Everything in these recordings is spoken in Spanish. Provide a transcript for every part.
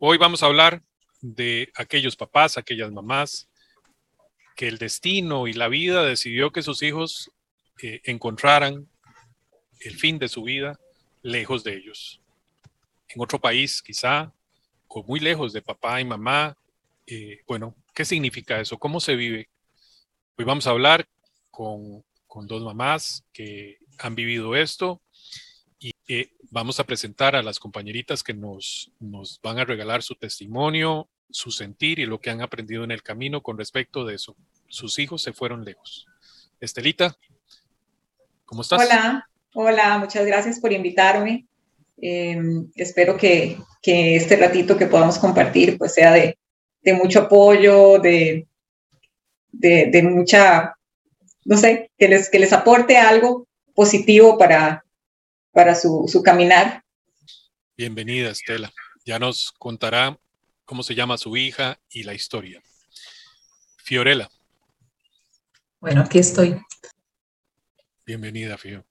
Hoy vamos a hablar de aquellos papás, aquellas mamás que el destino y la vida decidió que sus hijos eh, encontraran el fin de su vida lejos de ellos. En otro país, quizá, o muy lejos de papá y mamá. Eh, bueno, ¿qué significa eso? ¿Cómo se vive? Hoy vamos a hablar con, con dos mamás que han vivido esto y vamos a presentar a las compañeritas que nos, nos van a regalar su testimonio, su sentir y lo que han aprendido en el camino con respecto de eso. Sus hijos se fueron lejos. Estelita, ¿cómo estás? Hola, hola, muchas gracias por invitarme. Em, espero que, que, este ratito que podamos compartir pues sea de, de mucho apoyo, de, de, de, mucha, no sé, que les, que les aporte algo positivo para, para su, su caminar. Bienvenida, Estela. Ya nos contará cómo se llama su hija y la historia. Fiorella. Bueno, aquí estoy. Bienvenida, Fio.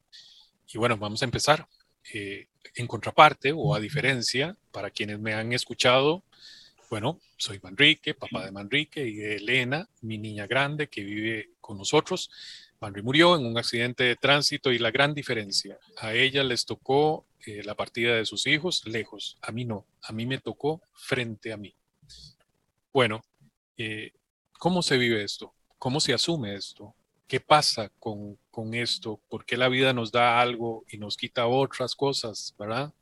Y bueno, vamos a empezar. Eh, en contraparte o a diferencia, para quienes me han escuchado, bueno, soy Manrique, papá de Manrique y de Elena, mi niña grande que vive con nosotros. Manri murió en un accidente de tránsito y la gran diferencia, a ella les tocó eh, la partida de sus hijos lejos, a mí no, a mí me tocó frente a mí. Bueno, eh, ¿cómo se vive esto? ¿Cómo se asume esto? ¿Qué pasa con, con esto? ¿Por qué la vida nos da algo y nos quita otras cosas, verdad?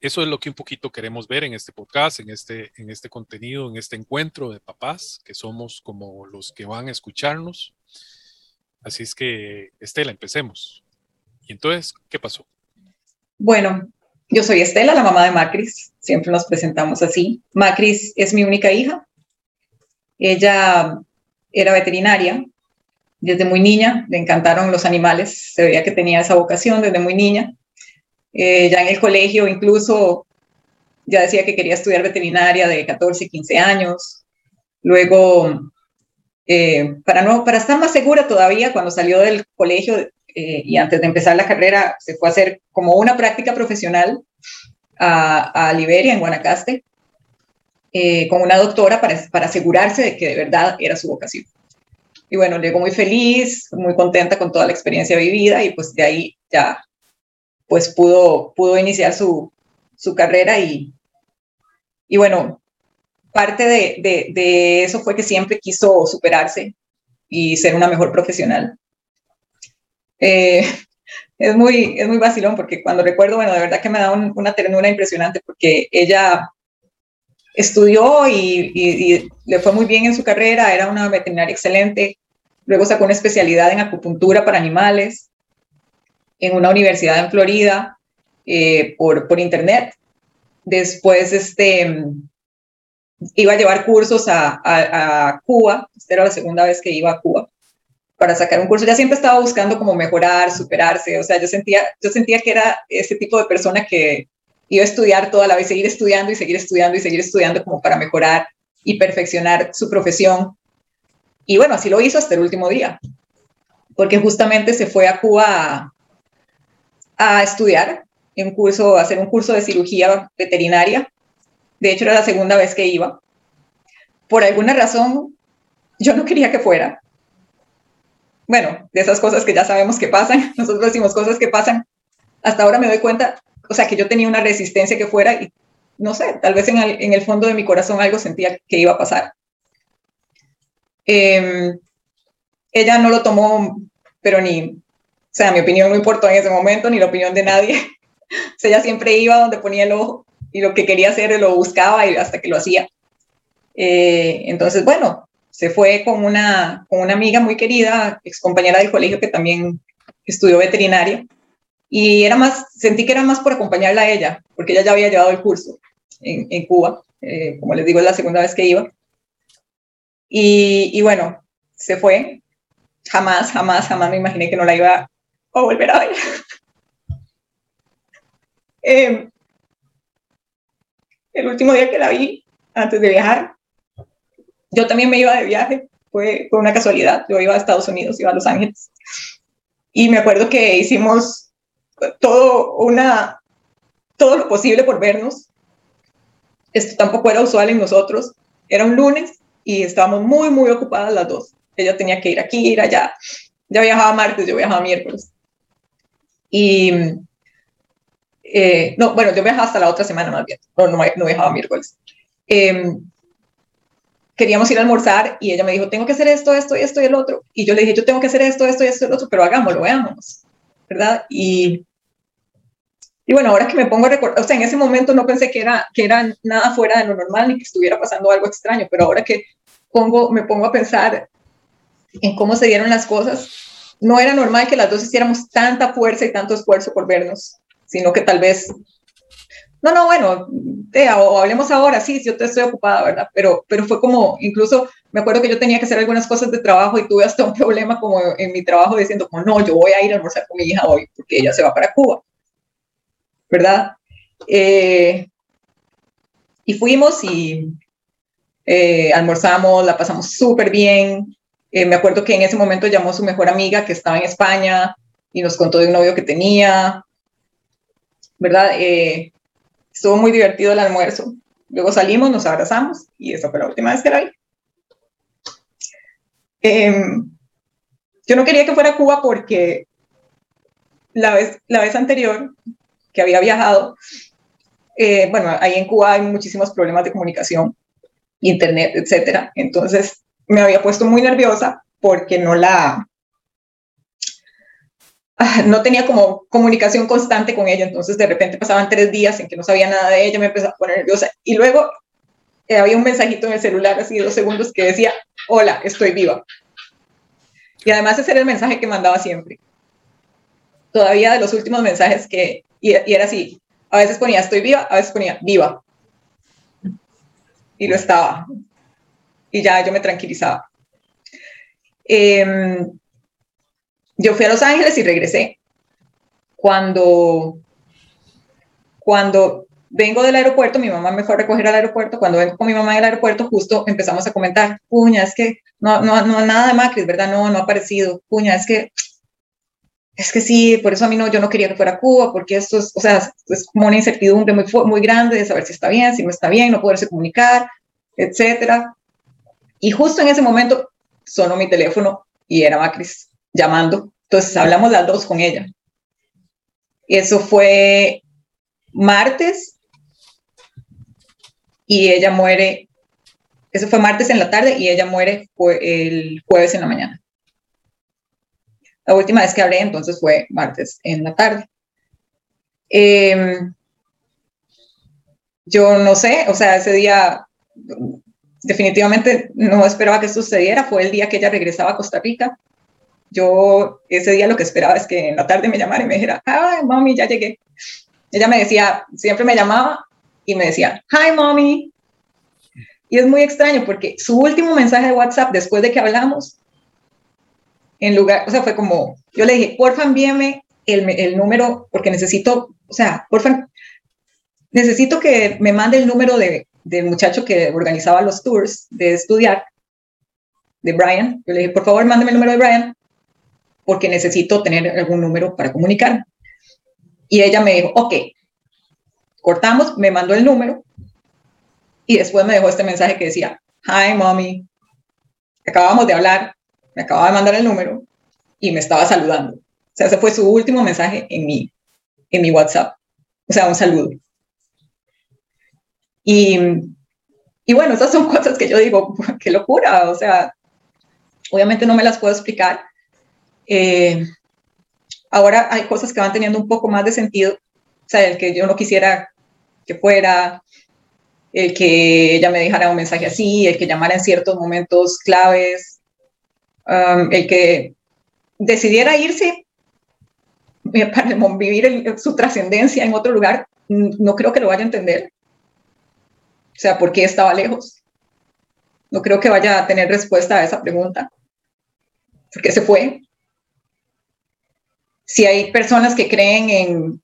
Eso es lo que un poquito queremos ver en este podcast, en este, en este contenido, en este encuentro de papás, que somos como los que van a escucharnos. Así es que, Estela, empecemos. Y entonces, ¿qué pasó? Bueno, yo soy Estela, la mamá de Macris. Siempre nos presentamos así. Macris es mi única hija. Ella era veterinaria. Desde muy niña le encantaron los animales. Se veía que tenía esa vocación desde muy niña. Eh, ya en el colegio incluso ya decía que quería estudiar veterinaria de 14, 15 años. Luego eh, para, no, para estar más segura todavía, cuando salió del colegio eh, y antes de empezar la carrera, se fue a hacer como una práctica profesional a, Liberia, en Guanacaste, eh, con una doctora para, para asegurarse de que de verdad era su vocación. Y bueno, llegó muy feliz, muy contenta con toda la experiencia vivida y pues de ahí ya pues pudo, pudo iniciar su, su carrera y, y bueno, parte de, eso fue que siempre quiso superarse y ser una mejor profesional. Eh, es, muy, es muy vacilón porque cuando recuerdo, bueno, de verdad que me da una ternura impresionante porque ella estudió y, y, le fue muy bien en su carrera, era una veterinaria excelente, luego sacó una especialidad en acupuntura para animales en una universidad en Florida eh, por, por internet. Después, este, iba a llevar cursos a, Cuba, esta era la segunda vez que iba a Cuba para sacar un curso, ya siempre estaba buscando como mejorar, superarse, o sea, yo sentía, yo sentía que era ese tipo de persona que iba a estudiar toda la vez, seguir estudiando y seguir estudiando y seguir estudiando como para mejorar y perfeccionar su profesión. Y bueno, así lo hizo hasta el último día, porque justamente se fue a Cuba a, a estudiar un curso, a hacer un curso de cirugía veterinaria de hecho, era la segunda vez que iba. Por alguna razón, yo no quería que fuera. Bueno, de esas cosas que ya sabemos que pasan, nosotros decimos cosas que pasan. Hasta ahora me doy cuenta, o sea, que yo tenía una resistencia que fuera y no sé, tal vez en el, fondo de mi corazón algo sentía que iba a pasar. Em, ella no lo tomó, pero ni, o sea, mi opinión no importó en ese momento, ni la opinión de nadie. o sea, ella siempre iba donde ponía el ojo y lo que quería hacer lo buscaba y hasta que lo hacía. Eh, entonces, bueno, se fue con una, con una amiga muy querida, ex compañera del colegio que también estudió veterinaria, y era más, sentí que era más por acompañarla a ella, porque ella ya había llevado el curso en, en Cuba, eh, como les digo, es la segunda vez que iba. Y, y, bueno, se fue. Jamás, jamás, jamás me imaginé que no la iba a volver a ver. eh, el último día que la vi, antes de viajar, yo también me iba de viaje, fue, fue una casualidad, yo iba a Estados Unidos, iba a Los Ángeles, y me acuerdo que hicimos todo, una, todo lo posible por vernos, esto tampoco era usual en nosotros. Era un lunes y estábamos muy, muy ocupadas las dos. Ella tenía que ir aquí, ir allá. Ya viajaba martes, yo viajaba miércoles. Y, eh, no, bueno, yo viajaba hasta la otra semana más bien. No, no, no viajaba miércoles. Em, queríamos ir a almorzar y ella me dijo, tengo que hacer esto, esto, esto y el otro. Y yo le dije, yo tengo que hacer esto, esto y esto y el otro, pero hagámoslo, veámonos, ¿verdad? Y, y bueno, ahora que me pongo a recordar, o sea, en ese momento no pensé que era, que era nada fuera de lo normal ni que estuviera pasando algo extraño, pero ahora que pongo, me pongo a pensar en cómo se dieron las cosas, no era normal que las dos hiciéramos tanta fuerza y tanto esfuerzo por vernos, sino que tal vez no, no, bueno, o hablemos ahora, sí, yo te estoy ocupada, ¿verdad? Pero, pero fue como, incluso me acuerdo que yo tenía que hacer algunas cosas de trabajo y tuve hasta un problema como en mi trabajo diciendo, como, no, yo voy a ir a almorzar con mi hija hoy porque ella se va para Cuba, ¿verdad? Eh, y fuimos y eh, almorzamos, la pasamos súper bien. Eh, me acuerdo que en ese momento llamó a su mejor amiga que estaba en España y nos contó de un novio que tenía, ¿verdad? Estuvo muy divertido el almuerzo. Luego salimos, nos abrazamos y esa fue la última vez que la vi. Em, yo no quería que fuera a Cuba porque la vez, la vez anterior que había viajado, eh, bueno, ahí en Cuba hay muchísimos problemas de comunicación, internet, etcétera. Entonces me había puesto muy nerviosa porque no la, no tenía como comunicación constante con ella, entonces de repente pasaban tres días en que no sabía nada de ella, me empezaba a poner nerviosa y luego eh, había un mensajito en el celular, así de dos segundos, que decía, hola, estoy viva. Y además ese era el mensaje que mandaba siempre. Todavía de los últimos mensajes que, y, era así, a veces ponía estoy viva, a veces ponía viva. Y lo estaba. Y ya yo me tranquilizaba. Eh, yo fui a Los Ángeles y regresé. Cuando, cuando vengo del aeropuerto, mi mamá me fue a recoger al aeropuerto, cuando vengo con mi mamá del aeropuerto, justo empezamos a comentar, puña, es que no, no, no nada de Macri, ¿verdad? No, no ha aparecido. Puña, es que, es que sí, por eso a mí no, yo no quería que fuera a Cuba, porque esto es, o sea, es como una incertidumbre muy, muy grande de saber si está bien, si no está bien, no poderse comunicar, etcétera. Y justo en ese momento sonó mi teléfono y era Macris llamando. Entonces hablamos las dos con ella. Eso fue martes y ella muere, eso fue martes en la tarde y ella muere el jueves en la mañana. La última vez que hablé entonces fue martes en la tarde. Em, yo no sé, o sea, ese día definitivamente no esperaba que sucediera, fue el día que ella regresaba a Costa Rica yo ese día lo que esperaba es que en la tarde me llamara y me dijera, ay, mami, ya llegué. Ella me decía, siempre me llamaba y me decía, hi, mommy. Y es muy extraño porque su último mensaje de WhatsApp después de que hablamos, en lugar, o sea, fue como, yo le dije, porfa, envíeme el, el número porque necesito, o sea, porfa, necesito que me mande el número de, del muchacho que organizaba los tours de estudiar, de Brian. Yo le dije, por favor, mándeme el número de Brian porque necesito tener algún número para comunicar. Y ella me dijo, ok, cortamos, me mandó el número y después me dejó este mensaje que decía, hi, mommy, acabamos de hablar, me acababa de mandar el número y me estaba saludando. O sea, ese fue su último mensaje en mi, en mi WhatsApp. O sea, un saludo. Y, y bueno, esas son cosas que yo digo, qué locura. O sea, obviamente no me las puedo explicar, eh, ahora hay cosas que van teniendo un poco más de sentido, o sea, el que yo no quisiera que fuera, el que ella me dejara un mensaje así, el que llamara en ciertos momentos claves, um, el que decidiera irse para vivir su trascendencia en otro lugar, no creo que lo vaya a entender. O sea, ¿por qué estaba lejos? No creo que vaya a tener respuesta a esa pregunta. ¿Por qué se fue? Si hay personas que creen en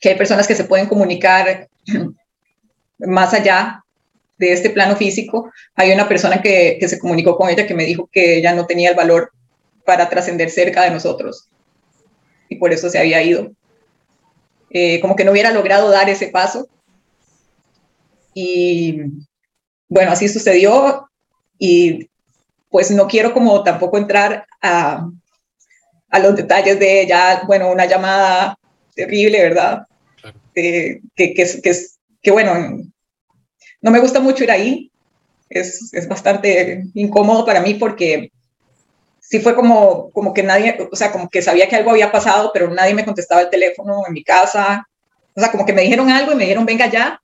que hay personas que se pueden comunicar más allá de este plano físico, hay una persona que, que se comunicó con ella que me dijo que ella no tenía el valor para trascender cerca de nosotros y por eso se había ido. Eh, como que no hubiera logrado dar ese paso. Y bueno, así sucedió y pues no quiero como tampoco entrar a, a los detalles de ya, bueno, una llamada terrible, ¿verdad? que, que, que, que, bueno, no me gusta mucho ir ahí, es, es, bastante incómodo para mí porque sí fue como, como que nadie, o sea, como que sabía que algo había pasado, pero nadie me contestaba el teléfono en mi casa, o sea, como que me dijeron algo y me dijeron, venga ya,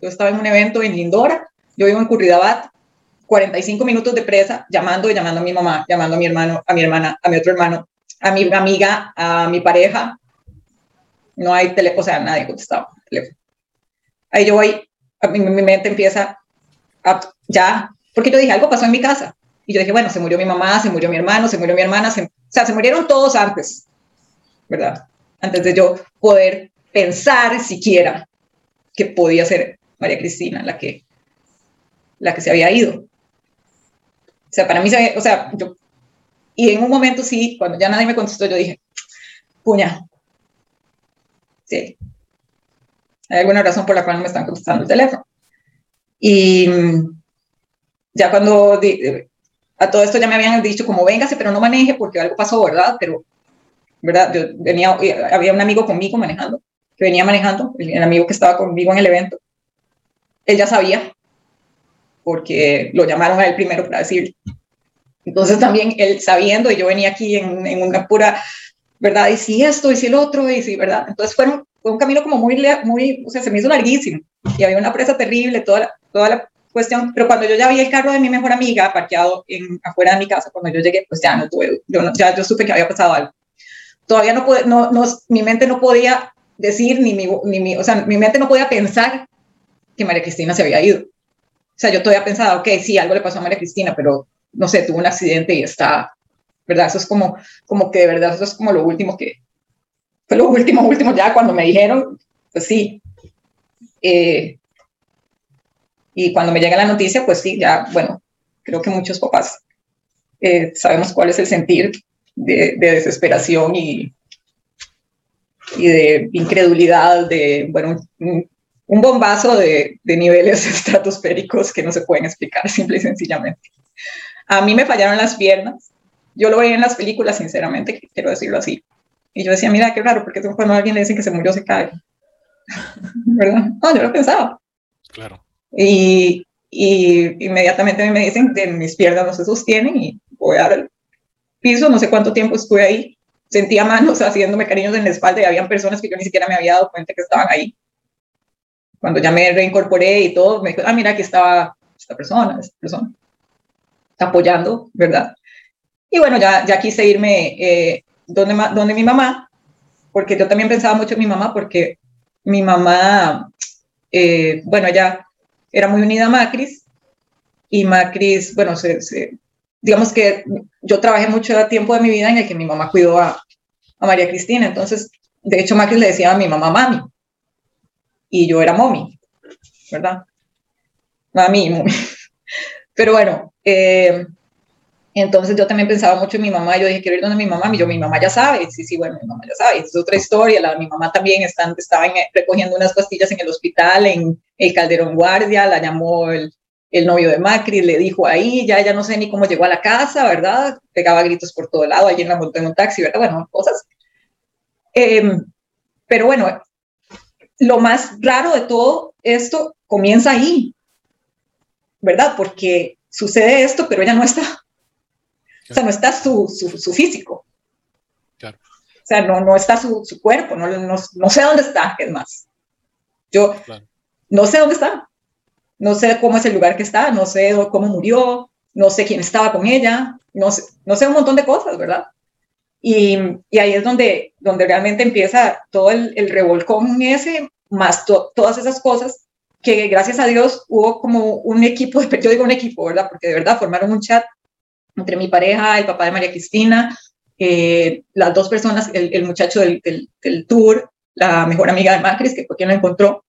yo estaba en un evento en Lindora, yo vivo en Curridabat, 45 minutos de presa, llamando y llamando a mi mamá, llamando a mi hermano, a mi hermana, a mi otro hermano, a mi amiga, a mi pareja. No hay teléfono, o sea, nadie contestaba el. Ahí yo voy, a mi, mente empieza ya, porque yo dije, algo pasó en mi casa. Y yo dije, bueno, se murió mi mamá, se murió mi hermano, se murió mi hermana, o sea, se murieron todos antes, ¿verdad? Antes de yo poder pensar siquiera que podía ser María Cristina la que, la que se había ido. O sea, para mí, o sea, yo, y en un momento sí, cuando ya nadie me contestó, yo dije, puña, sí, hay alguna razón por la cual no me están contestando el teléfono. Y ya cuando a todo esto ya me habían dicho como véngase, pero no maneje porque algo pasó, ¿verdad? Pero, ¿verdad? Yo venía, había un amigo conmigo manejando, que venía manejando, el amigo que estaba conmigo en el evento. Él ya sabía, porque lo llamaron a él primero para decir. Entonces también él sabiendo, y yo venía aquí en, en una pura, ¿verdad? Y si esto, y si el otro, y si, ¿verdad? Entonces fueron, fue un camino como muy, muy, o sea, se me hizo larguísimo. Y había una presa terrible, toda la, toda la cuestión. Pero cuando yo ya vi el carro de mi mejor amiga parqueado en, afuera de mi casa, cuando yo llegué, pues ya no tuve, yo no, ya yo supe que había pasado algo. Todavía no, pude, no, no, mi mente no podía decir, ni mi, ni mi, o sea, mi mente no podía pensar que María Cristina se había ido. O sea, yo todavía pensaba, ok, sí, algo le pasó a María Cristina, pero no sé, tuvo un accidente y está, ¿verdad? Eso es como, como que de verdad, eso es como lo último que, fue lo último, último, ya cuando me dijeron, pues sí. Eh, y cuando me llega la noticia, pues sí, ya, bueno, creo que muchos papás eh, sabemos cuál es el sentir de, de desesperación y, y de incredulidad, de, bueno, un bombazo de, niveles estratosféricos que no se pueden explicar simple y sencillamente. A mí me fallaron las piernas. Yo lo veía en las películas, sinceramente, quiero decirlo así. Y yo decía, mira, qué raro, porque cuando a alguien le dicen que se murió, se cae. ¿Verdad? No, yo lo pensaba. Claro. Y, y inmediatamente me dicen que mis piernas no se sostienen y voy a dar el piso. No sé cuánto tiempo estuve ahí. Sentía manos haciéndome cariños en la espalda y habían personas que yo ni siquiera me había dado cuenta que estaban ahí cuando ya me reincorporé y todo, me dijo, ah, mira, aquí estaba esta persona, esta persona, apoyando, ¿verdad? Y bueno, ya, ya quise irme eh, donde, donde mi mamá, porque yo también pensaba mucho en mi mamá, porque mi mamá, eh, bueno, ella era muy unida a Macris, y Macris, bueno, se, digamos que yo trabajé mucho tiempo de mi vida en el que mi mamá cuidó a, a María Cristina, entonces, de hecho, Macris le decía a mi mamá, mami, y yo era mommy, ¿verdad? Mami y Pero bueno, eh, entonces yo también pensaba mucho en mi mamá, yo dije, quiero ir donde mi mamá, y yo, mi mamá ya sabe, sí, sí, bueno, mi mamá ya sabe, es otra historia, la, mi mamá también está, estaba recogiendo unas pastillas en el hospital, en el Calderón Guardia, la llamó el, el novio de Macri, le dijo ahí, ya, ya no sé ni cómo llegó a la casa, ¿verdad? Pegaba gritos por todo lado, allí en la montó en un taxi, ¿verdad? Bueno, cosas. Em, pero bueno, lo más raro de todo esto comienza ahí, ¿verdad? Porque sucede esto, pero ella no está. O sea, no está su, su, físico. Claro. O sea, no, no está su, su cuerpo, no, no, no, sé dónde está, es más. Yo no sé dónde está, no sé cómo es el lugar que está, no sé cómo murió, no sé quién estaba con ella, no sé, no sé un montón de cosas, ¿verdad? Y, y, ahí es donde, donde realmente empieza todo el, el revolcón ese, más todas esas cosas, que gracias a Dios hubo como un equipo, yo digo un equipo, ¿verdad? Porque de verdad formaron un chat entre mi pareja, el papá de María Cristina, eh, las dos personas, el, el muchacho del, del, tour, la mejor amiga de Macris, que fue quien lo encontró,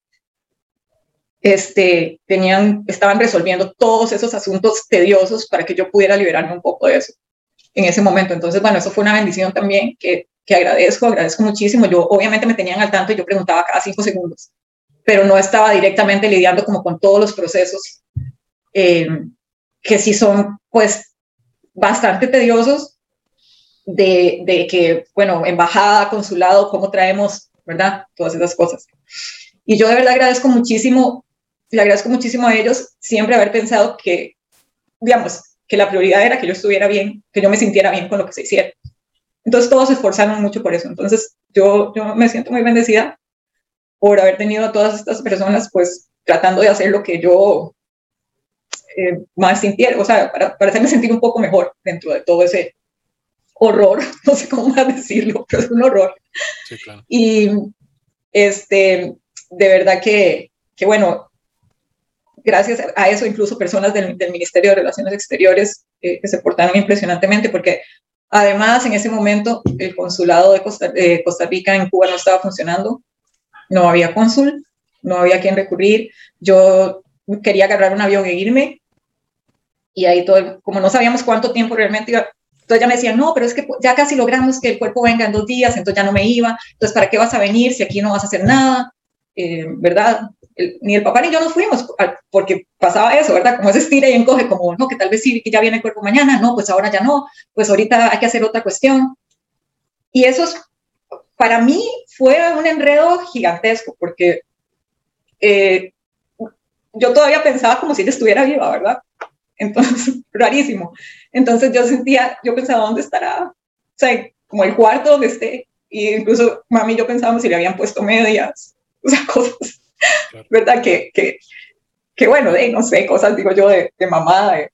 este, tenían, estaban resolviendo todos esos asuntos tediosos para que yo pudiera liberarme un poco de eso en ese momento. Entonces, bueno, eso fue una bendición también que, que agradezco, agradezco muchísimo. Yo obviamente me tenían al tanto y yo preguntaba cada cinco segundos, pero no estaba directamente lidiando como con todos los procesos eh, que sí son pues bastante tediosos de, de, que, bueno, embajada, consulado, cómo traemos, ¿verdad? Todas esas cosas. Y yo de verdad agradezco muchísimo, le agradezco muchísimo a ellos siempre haber pensado que, digamos, que la prioridad era que yo estuviera bien, que yo me sintiera bien con lo que se hiciera. Entonces todos se esforzaron mucho por eso. Entonces yo, yo me siento muy bendecida por haber tenido a todas estas personas pues tratando de hacer lo que yo eh, más sintiera, o sea, para, para, hacerme sentir un poco mejor dentro de todo ese horror, no sé cómo más decirlo, pero es un horror. Sí, claro. Y este, de verdad que, que, bueno, gracias a eso incluso personas del, del Ministerio de Relaciones Exteriores eh, que se portaron impresionantemente porque además en ese momento el consulado de Costa, de Costa Rica en Cuba no estaba funcionando, no había cónsul, no había quien recurrir. Yo quería agarrar un avión e irme. Y ahí todo, como no sabíamos cuánto tiempo realmente iba, entonces ya me decían, no, pero es que ya casi logramos que el cuerpo venga en dos días, entonces ya no me iba. Entonces, ¿para qué vas a venir si aquí no vas a hacer nada? Eh, ¿Verdad? ni el papá ni yo nos fuimos, porque pasaba eso, ¿verdad? Como se estira y encoge, como, no, que tal vez sí, que ya viene el cuerpo mañana, no, pues ahora ya no, pues ahorita hay que hacer otra cuestión. Y eso es para mí fue un enredo gigantesco porque eh, yo todavía pensaba como si ella estuviera viva, ¿verdad? Entonces, rarísimo. Entonces yo sentía, yo pensaba, ¿dónde estará? O sea, como el cuarto donde esté. Y incluso mami y yo pensábamos si le habían puesto medias, o sea, cosas, ¿verdad? Que, que, que bueno, de, no sé, cosas, digo yo, de, de mamá, de,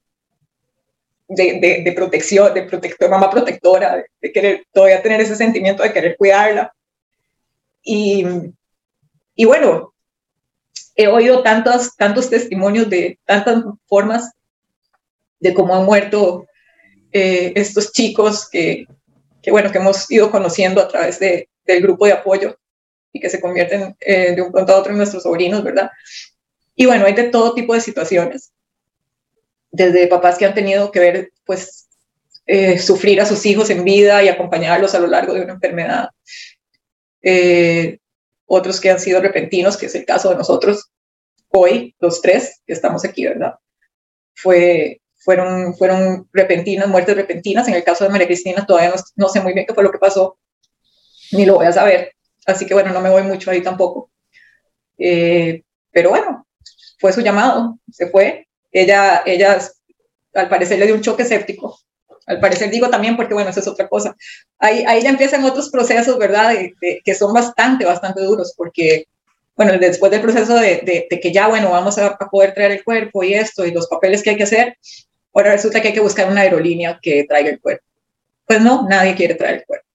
de, de, protección, de protector, mamá protectora, de, querer todavía tener ese sentimiento de querer cuidarla. Y, y bueno, he oído tantos, tantos testimonios de tantas formas de cómo han muerto eh, estos chicos que, que, bueno, que hemos ido conociendo a través de, del grupo de apoyo y que se convierten eh, de un pronto a otro en nuestros sobrinos, ¿verdad? Y bueno, hay de todo tipo de situaciones desde papás que han tenido que ver, pues, eh, sufrir a sus hijos en vida y acompañarlos a lo largo de una enfermedad. Eh, otros que han sido repentinos, que es el caso de nosotros hoy, los tres que estamos aquí, ¿verdad? Fue, fueron, fueron repentinas, muertes repentinas. En el caso de María Cristina todavía no, sé muy bien qué fue lo que pasó, ni lo voy a saber. Así que bueno, no me voy mucho ahí tampoco. Eh, pero bueno, fue su llamado, se fue, ella, ella al parecer le dio un choque séptico. Al parecer digo también porque, bueno, eso es otra cosa. Ahí, ahí ya empiezan otros procesos, ¿verdad? que son bastante, bastante duros porque, bueno, después del proceso de, de, que ya, bueno, vamos a, poder traer el cuerpo y esto y los papeles que hay que hacer, ahora resulta que hay que buscar una aerolínea que traiga el cuerpo. Pues no, nadie quiere traer el cuerpo.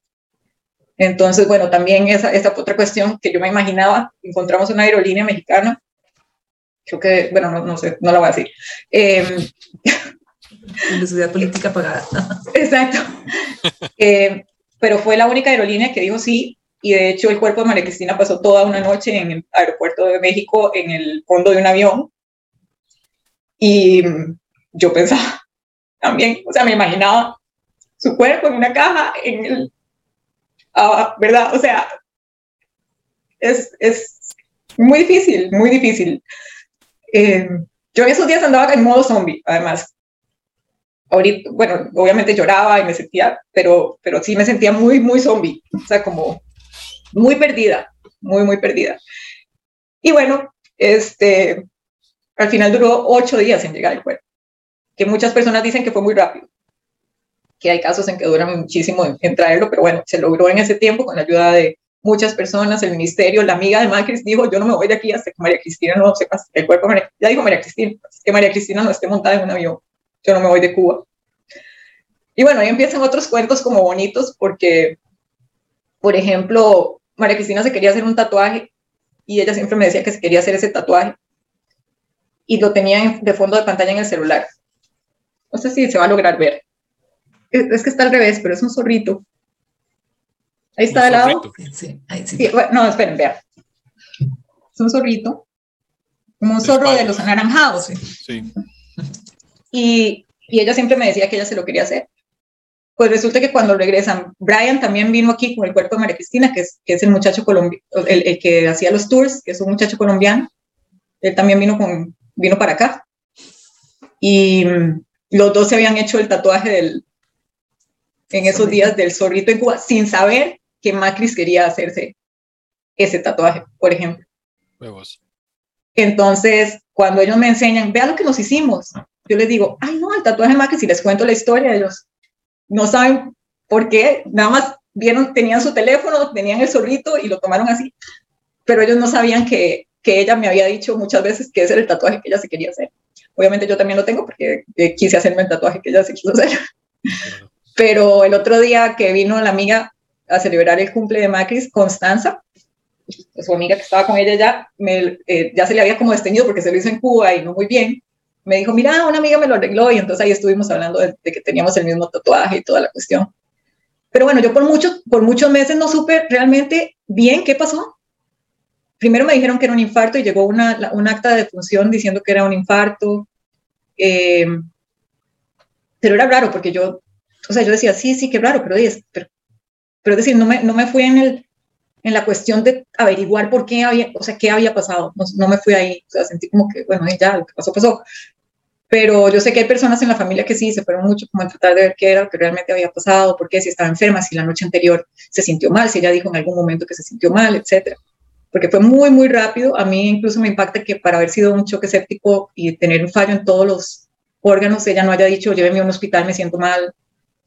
Entonces, bueno, también esa, esa otra cuestión que yo me imaginaba, encontramos una aerolínea mexicana creo que, bueno, no, no sé, no la voy a decir. Eh, Universidad política pagada. Exacto. Eh, pero fue la única aerolínea que dijo sí, y de hecho el cuerpo de María Cristina pasó toda una noche en el aeropuerto de México en el fondo de un avión. Y yo pensaba también, o sea, me imaginaba su cuerpo en una caja, en el, ah, ¿verdad? O sea, es, es muy difícil, muy difícil. Eh, yo en esos días andaba en modo zombie, además. Ahorita, bueno, obviamente lloraba y me sentía, pero, pero sí me sentía muy, muy zombie, o sea, como muy perdida, muy, muy perdida. Y bueno, este, al final duró ocho días en llegar el cuerpo, que muchas personas dicen que fue muy rápido, que hay casos en que duran muchísimo en traerlo, pero bueno, se logró en ese tiempo con la ayuda de, muchas personas, el ministerio, la amiga de Macris dijo, yo no me voy de aquí hasta que María Cristina no sepa el cuerpo ya dijo María Cristina, que María Cristina no esté montada en un avión, yo no me voy de Cuba. Y bueno, ahí empiezan otros cuentos como bonitos porque, por ejemplo, María Cristina se quería hacer un tatuaje y ella siempre me decía que se quería hacer ese tatuaje y lo tenía de fondo de pantalla en el celular. No sé si se va a lograr ver. Es que está al revés, pero es un zorrito. Ahí está de lado. Sí, ahí sí. no, esperen, vean. Es un zorrito. Como un zorro de los anaranjados. Sí. Y, y ella siempre me decía que ella se lo quería hacer. pues resulta que cuando regresan, Brian también vino aquí con el cuerpo de María Cristina, que es, que es el muchacho colombiano, el, el, que hacía los tours, que es un muchacho colombiano. Él también vino, con, vino para acá. Y mm, los dos se habían hecho el tatuaje del, en esos días del zorrito en Cuba, sin saber que Macris quería hacerse ese tatuaje, por ejemplo. Huevos. Entonces, cuando ellos me enseñan, vea lo que nos hicimos, yo les digo, ay, no, el tatuaje de Macris, y les cuento la historia, ellos no saben por qué, nada más vieron, tenían su teléfono, tenían el zorrito y lo tomaron así, pero ellos no sabían que, que ella me había dicho muchas veces que ese era el tatuaje que ella se quería hacer. Obviamente yo también lo tengo porque eh, quise hacerme el tatuaje que ella se quiso hacer. Pero el otro día que vino la amiga a celebrar el cumple de Macris, Constanza, su amiga que estaba con ella ya, me, eh, ya se le había como desteñido porque se lo hizo en Cuba y no muy bien. Me dijo, mira, una amiga me lo arregló y entonces ahí estuvimos hablando de, que teníamos el mismo tatuaje y toda la cuestión. Pero bueno, yo por, mucho, por muchos meses no supe realmente bien qué pasó. Primero me dijeron que era un infarto y llegó una, un acta de defunción diciendo que era un infarto. Eh, pero era raro porque yo, o sea, yo decía, sí, sí, qué raro, pero, pero, pero es decir, no me, no me fui en el, en la cuestión de averiguar por qué había, o sea, qué había pasado. No, me fui ahí, o sentí como que, bueno, ya, lo que pasó, pasó. Pero yo sé que hay personas en la familia que sí se fueron mucho como a tratar de ver qué era lo realmente había pasado, por qué, si estaba enferma, si la noche anterior se sintió mal, si ella dijo en algún momento que se sintió mal, etcétera. Porque fue muy, muy rápido. A mí incluso me impacta que para haber sido un choque séptico y tener un fallo en todos los órganos, ella no haya dicho, lléveme a un hospital, me siento mal,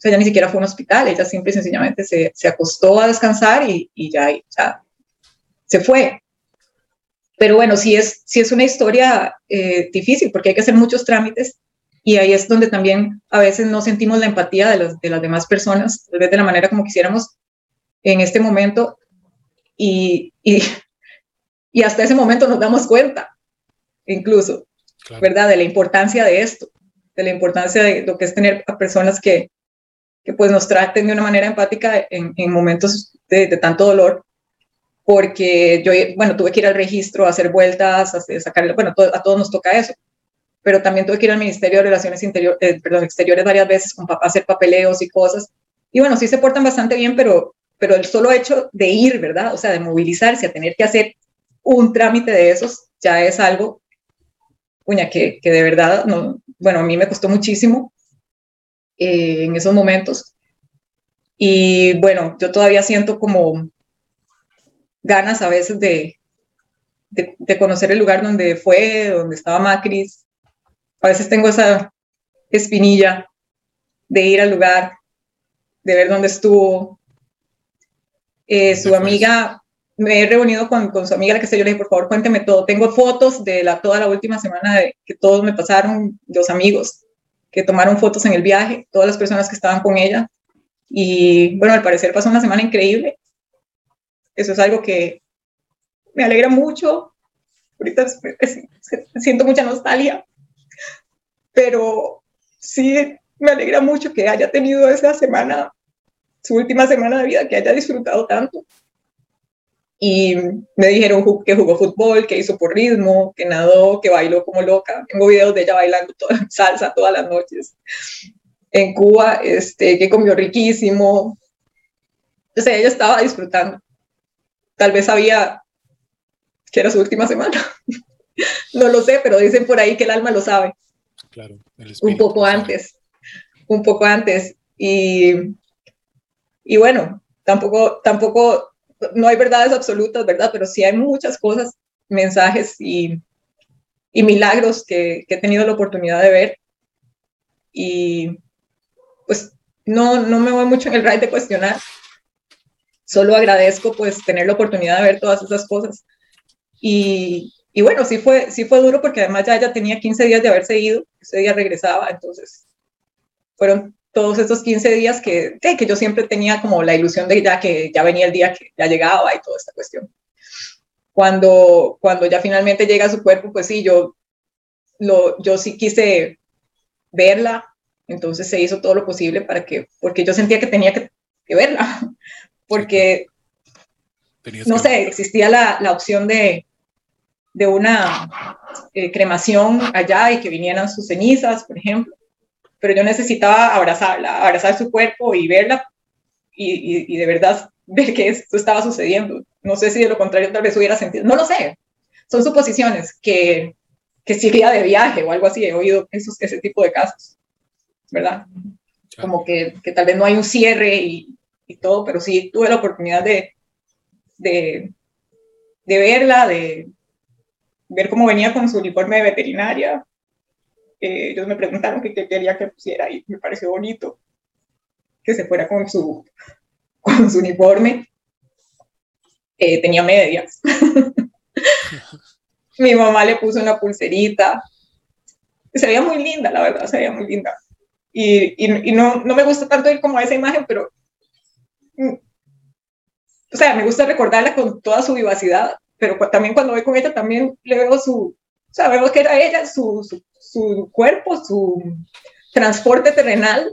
sea, ella ni siquiera fue a un hospital, ella simple y sencillamente se, se acostó a descansar y, y ya, ya, se fue. Pero bueno, sí es, sí es una historia eh, difícil porque hay que hacer muchos trámites y ahí es donde también a veces no sentimos la empatía de, los, de las demás personas, tal vez de la manera como quisiéramos en este momento y, y, y hasta ese momento nos damos cuenta, incluso, claro. ¿verdad? De la importancia de esto, de la importancia de lo que es tener a personas que, que pues nos traten de una manera empática en, en momentos de, tanto dolor, porque yo, bueno, tuve que ir al registro, a hacer vueltas, a sacar, bueno, a todos nos toca eso, pero también tuve que ir al Ministerio de Relaciones Interior, eh, perdón, Exteriores varias veces con papá hacer papeleos y cosas, y bueno, sí se portan bastante bien, pero, pero el solo hecho de ir, ¿verdad? O sea, de movilizarse, a tener que hacer un trámite de esos, ya es algo, uña, que, que de verdad, no, bueno, a mí me costó muchísimo, eh, en esos momentos. Y bueno, yo todavía siento como ganas a veces de, de, de, conocer el lugar donde fue, donde estaba Macris. A veces tengo esa espinilla de ir al lugar, de ver dónde estuvo. Eh, su amiga, me he reunido con, con, su amiga, la que sé yo, le dije, por favor, cuénteme todo. Tengo fotos de la, toda la última semana de, que todos me pasaron, los amigos que tomaron fotos en el viaje, todas las personas que estaban con ella. Y bueno, al parecer pasó una semana increíble. Eso es algo que me alegra mucho. Ahorita siento mucha nostalgia, pero sí me alegra mucho que haya tenido esa semana, su última semana de vida, que haya disfrutado tanto y me dijeron que jugó fútbol, que hizo por ritmo, que nadó, que bailó como loca. Tengo videos de ella bailando toda, salsa todas las noches. En Cuba, este, que comió riquísimo. O sea, ella estaba disfrutando. Tal vez sabía que era su última semana. no lo sé, pero dicen por ahí que el alma lo sabe. Claro, un poco antes. Un poco antes. Y, y bueno, tampoco, tampoco no hay verdades absolutas, ¿verdad? Pero sí hay muchas cosas, mensajes y, y milagros que, he tenido la oportunidad de ver. Y pues no, no me voy mucho en el ride de cuestionar. Solo agradezco pues tener la oportunidad de ver todas esas cosas. Y, y bueno, sí fue, sí fue duro porque además ya, ya tenía 15 días de haberse ido, ese día regresaba, entonces fueron todos estos 15 días que, que yo siempre tenía como la ilusión de ya que ya venía el día que ya llegaba y toda esta cuestión. Cuando, cuando ya finalmente llega a su cuerpo, pues sí, yo, lo, yo sí quise verla, entonces se hizo todo lo posible para que, porque yo sentía que tenía que, que verla, porque, no sé, existía la, la opción de, de una eh, cremación allá y que vinieran sus cenizas, por ejemplo pero yo necesitaba abrazarla, abrazar su cuerpo y verla y, y, de verdad ver que esto estaba sucediendo. No sé si de lo contrario tal vez hubiera sentido, no lo sé. Son suposiciones que, que si iría de viaje o algo así, he oído esos, ese tipo de casos, ¿verdad? Como que, que, tal vez no hay un cierre y, y, todo, pero sí tuve la oportunidad de, de, de verla, de ver cómo venía con su uniforme de veterinaria. Eh, ellos me preguntaron qué quería que pusiera y me pareció bonito que se fuera con su, con su uniforme. Eh, tenía medias. Mi mamá le puso una pulserita. Se veía muy linda, la verdad, se veía muy linda. Y, y, y no, no, me gusta tanto ir como a esa imagen, pero... O sea, me gusta recordarla con toda su vivacidad, pero también cuando voy con ella también le veo su... O sea, veo que era ella, su, su, su cuerpo, su transporte terrenal,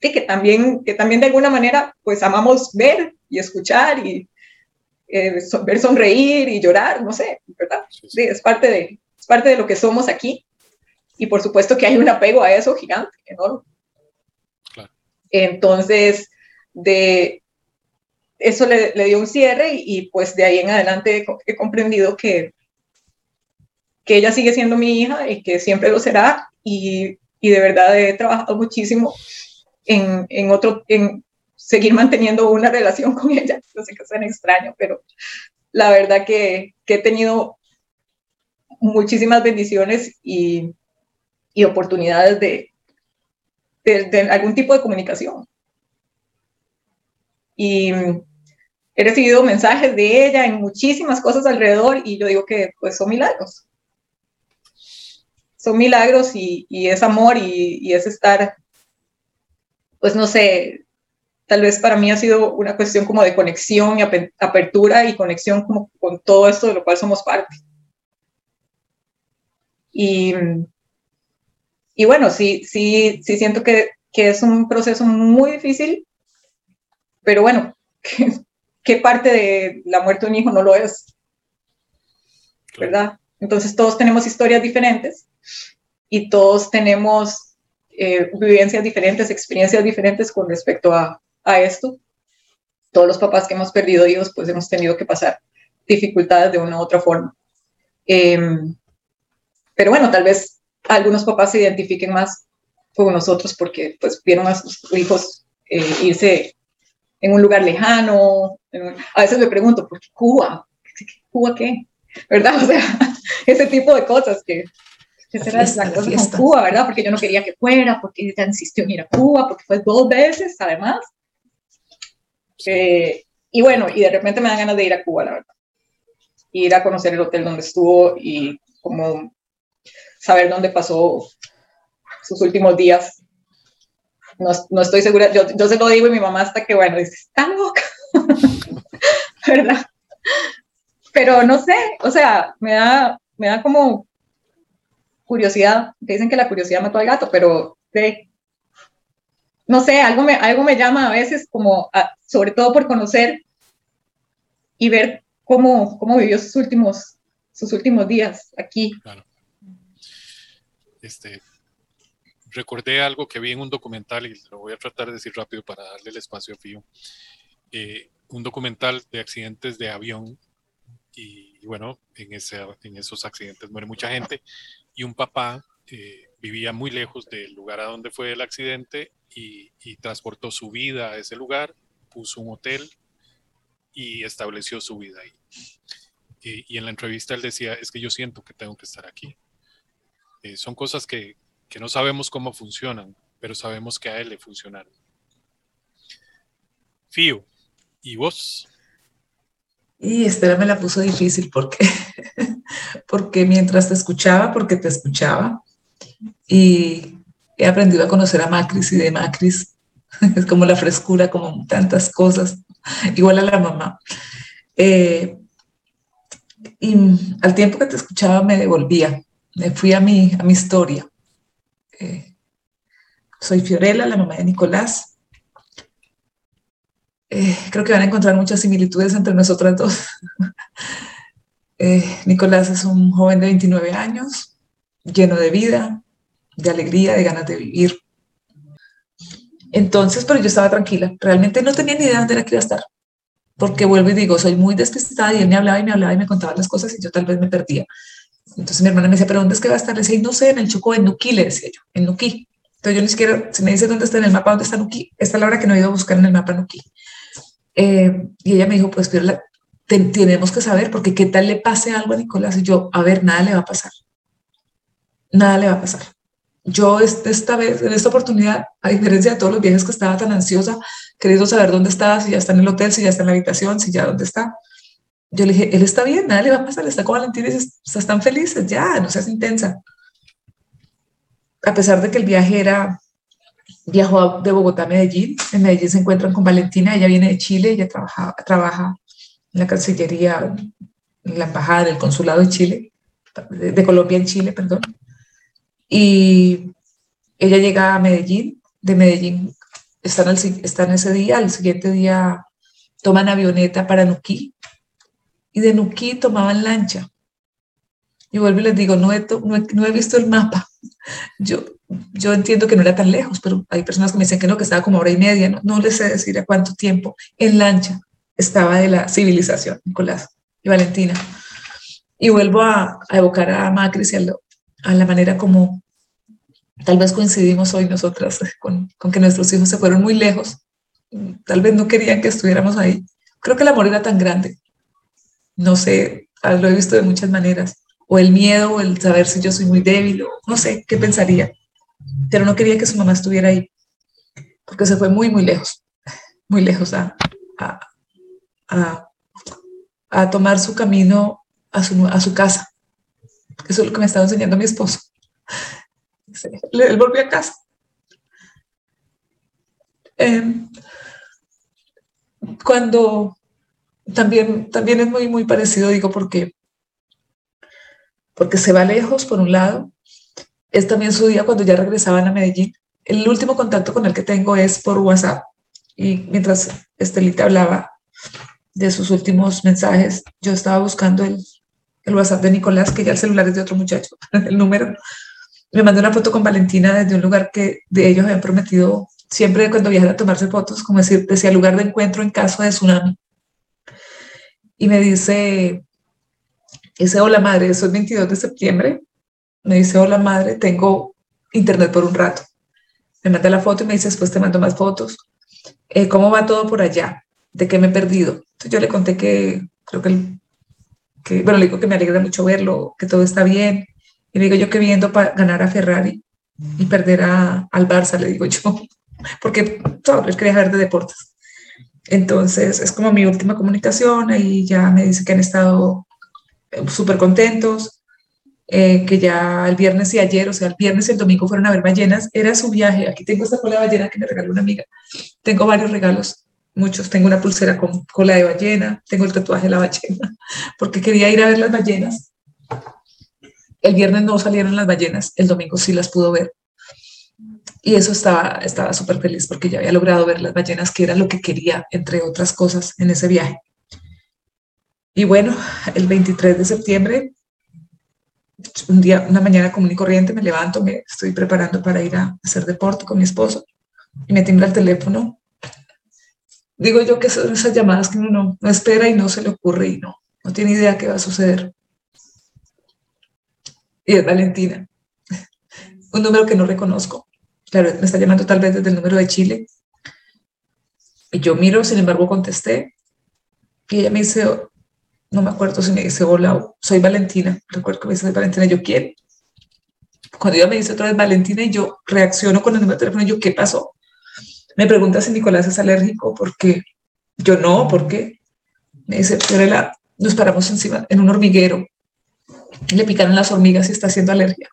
y que también, que también de alguna manera pues amamos ver y escuchar y eh, ver sonreír y llorar, no sé, ¿verdad? Sí, es, parte de, es parte de lo que somos aquí y por supuesto que hay un apego a eso gigante, enorme. Claro. Entonces, de eso le, le dio un cierre y, y, pues de ahí en adelante he comprendido que, que ella sigue siendo mi hija y que siempre lo será y, y de verdad he trabajado muchísimo en, en, otro, en seguir manteniendo una relación con ella. No sé que suena extraño, pero la verdad que, que he tenido muchísimas bendiciones y, y oportunidades de, de, de, algún tipo de comunicación. Y he recibido mensajes de ella en muchísimas cosas alrededor y yo digo que pues son milagros. Son milagros y, y es amor y, y es estar pues no sé, tal vez para mí ha sido una cuestión como de conexión y apertura y conexión como con todo esto de lo cual somos parte. Y, y bueno, sí, sí, sí siento que, que, es un proceso muy difícil, pero bueno, ¿qué, ¿qué, parte de la muerte de un hijo no lo es? ¿Verdad? Entonces todos tenemos historias diferentes y todos tenemos eh, vivencias diferentes, experiencias diferentes con respecto a, a, esto. Todos los papás que hemos perdido hijos, pues hemos tenido que pasar dificultades de una u otra forma. Eh, pero bueno, tal vez algunos papás se identifiquen más con nosotros porque pues vieron a sus hijos eh, irse en un lugar lejano. A veces me pregunto, ¿por qué Cuba? ¿Cuba qué? ¿Verdad? O sea, ese tipo de cosas que, esa era la cosa con Cuba, ¿verdad? Porque yo no quería que fuera, porque ella insistió en ir a Cuba, porque fue dos veces, además. Eh, y bueno, y de repente me dan ganas de ir a Cuba, la verdad. Ir a conocer el hotel donde estuvo y como saber dónde pasó sus últimos días. No, no estoy segura, yo, yo, se lo digo y mi mamá hasta que, bueno, dice, está loca, ¿verdad? Pero no sé, o sea, me da, me da como curiosidad, que dicen que la curiosidad mató al gato, pero sí, no sé, algo me, algo me llama a veces como, a, sobre todo por conocer y ver cómo, cómo vivió sus últimos, sus últimos días aquí. Claro. Este, recordé algo que vi en un documental y lo voy a tratar de decir rápido para darle el espacio a Fío. Eh, un documental de accidentes de avión y, y bueno, en, ese, en esos accidentes muere mucha gente y un papá eh, vivía muy lejos del lugar a donde fue el accidente y, transportó su vida a ese lugar, puso un hotel y estableció su vida ahí. Y, y en la entrevista él decía, es que yo siento que tengo que estar aquí. Eh, son cosas que, que no sabemos cómo funcionan, pero sabemos que a él le funcionaron. Fío, ¿y vos? Y Estela me la puso difícil porque, porque mientras te escuchaba, porque te escuchaba, y he aprendido a conocer a Macris y de Macris, es como la frescura, como tantas cosas, igual a la mamá. Eh, y al tiempo que te escuchaba me devolvía, me fui a mi, a mi historia. Eh, soy Fiorella, la mamá de Nicolás, eh, creo que van a encontrar muchas similitudes entre nosotras dos. eh, Nicolás es un joven de 29 años, lleno de vida, de alegría, de ganas de vivir. Entonces, pero yo estaba tranquila, realmente no tenía ni idea de dónde era que iba a estar, porque vuelvo y digo, soy muy despistada y él me hablaba y me hablaba y me contaba las cosas y yo tal vez me perdía. Entonces mi hermana me decía, ¿pero dónde es que va a estar? Le decía, no sé, en el Chocó, en Nuquí, le decía yo, en Nuquí. Entonces yo ni siquiera, si me dice dónde está en el mapa, dónde está Nuquí, esta es la hora que no he ido a buscar en el mapa Nuquí. Eh, y ella me dijo, pues pero tenemos que saber, porque qué tal le pase algo a Nicolás. Y yo, a ver, nada le va a pasar. Nada le va a pasar. Yo esta vez, en esta oportunidad, a diferencia de todos los viajes que estaba tan ansiosa, queriendo saber dónde estaba, si ya está en el hotel, si ya está en la habitación, si ya dónde está, yo le dije, él está bien, nada le va a pasar, está con Valentina y estás tan felices, ya, no seas intensa. A pesar de que el viaje era, viajó de Bogotá a Medellín, en Medellín se encuentran con Valentina, ella viene de Chile, ella trabaja, trabaja la Cancillería, la Embajada del Consulado de Chile, de, Colombia en Chile, perdón. Y ella llega a Medellín, de Medellín están, al, están ese día, al siguiente día toman avioneta para Nuquí, y de Nuquí tomaban lancha. Y vuelvo y les digo, no he, no he, visto el mapa. Yo, yo entiendo que no era tan lejos, pero hay personas que me dicen que no, que estaba como hora y media, no, no les sé decir a cuánto tiempo en lancha estaba de la civilización, Nicolás y Valentina. Y vuelvo a, evocar a Macri y a, la manera como tal vez coincidimos hoy nosotras con, con que nuestros hijos se fueron muy lejos, tal vez no querían que estuviéramos ahí. Creo que el amor era tan grande no sé, ah, lo he visto de muchas maneras, o el miedo, o el saber si yo soy muy débil, o no sé qué pensaría, pero no quería que su mamá estuviera ahí, porque se fue muy, muy lejos, muy lejos a, tomar su camino a su, a su casa. Eso es lo que me estaba enseñando mi esposo. Él volvió a casa. Em, cuando también, también es muy, muy parecido, digo, porque, porque se va lejos, por un lado. Es también su día cuando ya regresaban a Medellín. El último contacto con el que tengo es por WhatsApp. Y mientras Estelita hablaba de sus últimos mensajes, yo estaba buscando el, el WhatsApp de Nicolás, que ya el celular es de otro muchacho, el número. Me mandó una foto con Valentina desde un lugar que de ellos habían prometido siempre cuando viajan a tomarse fotos, como decir, decía lugar de encuentro en caso de tsunami y me dice, ese hola madre, eso es 22 de septiembre, me dice, hola madre, tengo internet por un rato. Me manda la foto y me dice, después te mando más fotos. Eh, ¿Cómo va todo por allá? ¿De qué me he perdido? Entonces yo le conté que creo que, que, bueno, le digo que me alegra mucho verlo, que todo está bien. Y le digo yo que viendo para ganar a Ferrari y perder a, al Barça, le digo yo, porque todo, él quería ver de deportes. Entonces es como mi última comunicación y ya me dice que han estado eh, súper contentos, eh, que ya el viernes y ayer, o sea, el viernes y el domingo fueron a ver ballenas, era su viaje. Aquí tengo esta cola de ballena que me regaló una amiga. Tengo varios regalos, muchos. Tengo una pulsera con cola de ballena, tengo el tatuaje de la ballena, porque quería ir a ver las ballenas. El viernes no salieron las ballenas, el domingo sí las pudo ver. Y eso estaba estaba súper feliz porque ya había logrado ver las ballenas, que era lo que quería, entre otras cosas, en ese viaje. Y bueno, el 23 de septiembre, un día, una mañana común y corriente, me levanto, me estoy preparando para ir a hacer deporte con mi esposo y me timbra el teléfono. Digo yo que son esas llamadas que uno no, espera y no se le ocurre y no, no tiene idea qué va a suceder. Y es Valentina, un número que no reconozco claro, me está llamando tal vez desde el número de Chile. Y yo miro, sin embargo, contesté. Y ella me dice, no me acuerdo si me dice, hola, soy Valentina. Recuerdo que me dice, Valentina, ¿yo quién? Cuando ella me dice otra vez Valentina y yo reacciono con el número de teléfono, yo, ¿qué pasó? Me pregunta si Nicolás es alérgico, porque yo no, ¿por qué? Me dice, la nos paramos encima en un hormiguero. Le picaron las hormigas y está haciendo alergia.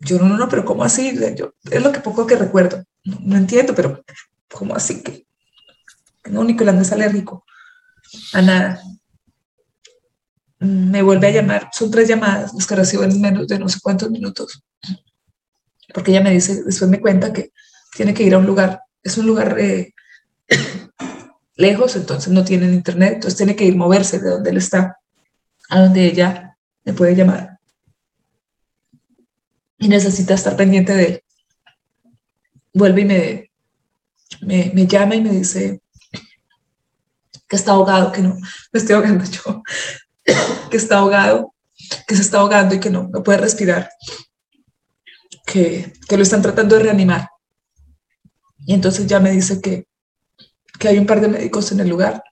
Yo no, no, no, pero ¿cómo así? Yo, es lo que poco que recuerdo. No, entiendo, pero ¿cómo así que? No, Nicolás no es alérgico a nada. Me vuelve a llamar, son tres llamadas las que recibo en menos de no sé cuántos minutos. Porque ella me dice, después me cuenta que tiene que ir a un lugar, es un lugar eh, lejos, entonces no tienen internet, entonces tiene que ir moverse de donde él está a donde ella me puede llamar. y necesita estar pendiente de él. Vuelve y me, me, me llama y me dice que está ahogado, que no, me estoy ahogando yo, que está ahogado, que se está ahogando y que no, no puede respirar, que, que lo están tratando de reanimar. Y entonces ya me dice que, que hay un par de médicos en el lugar.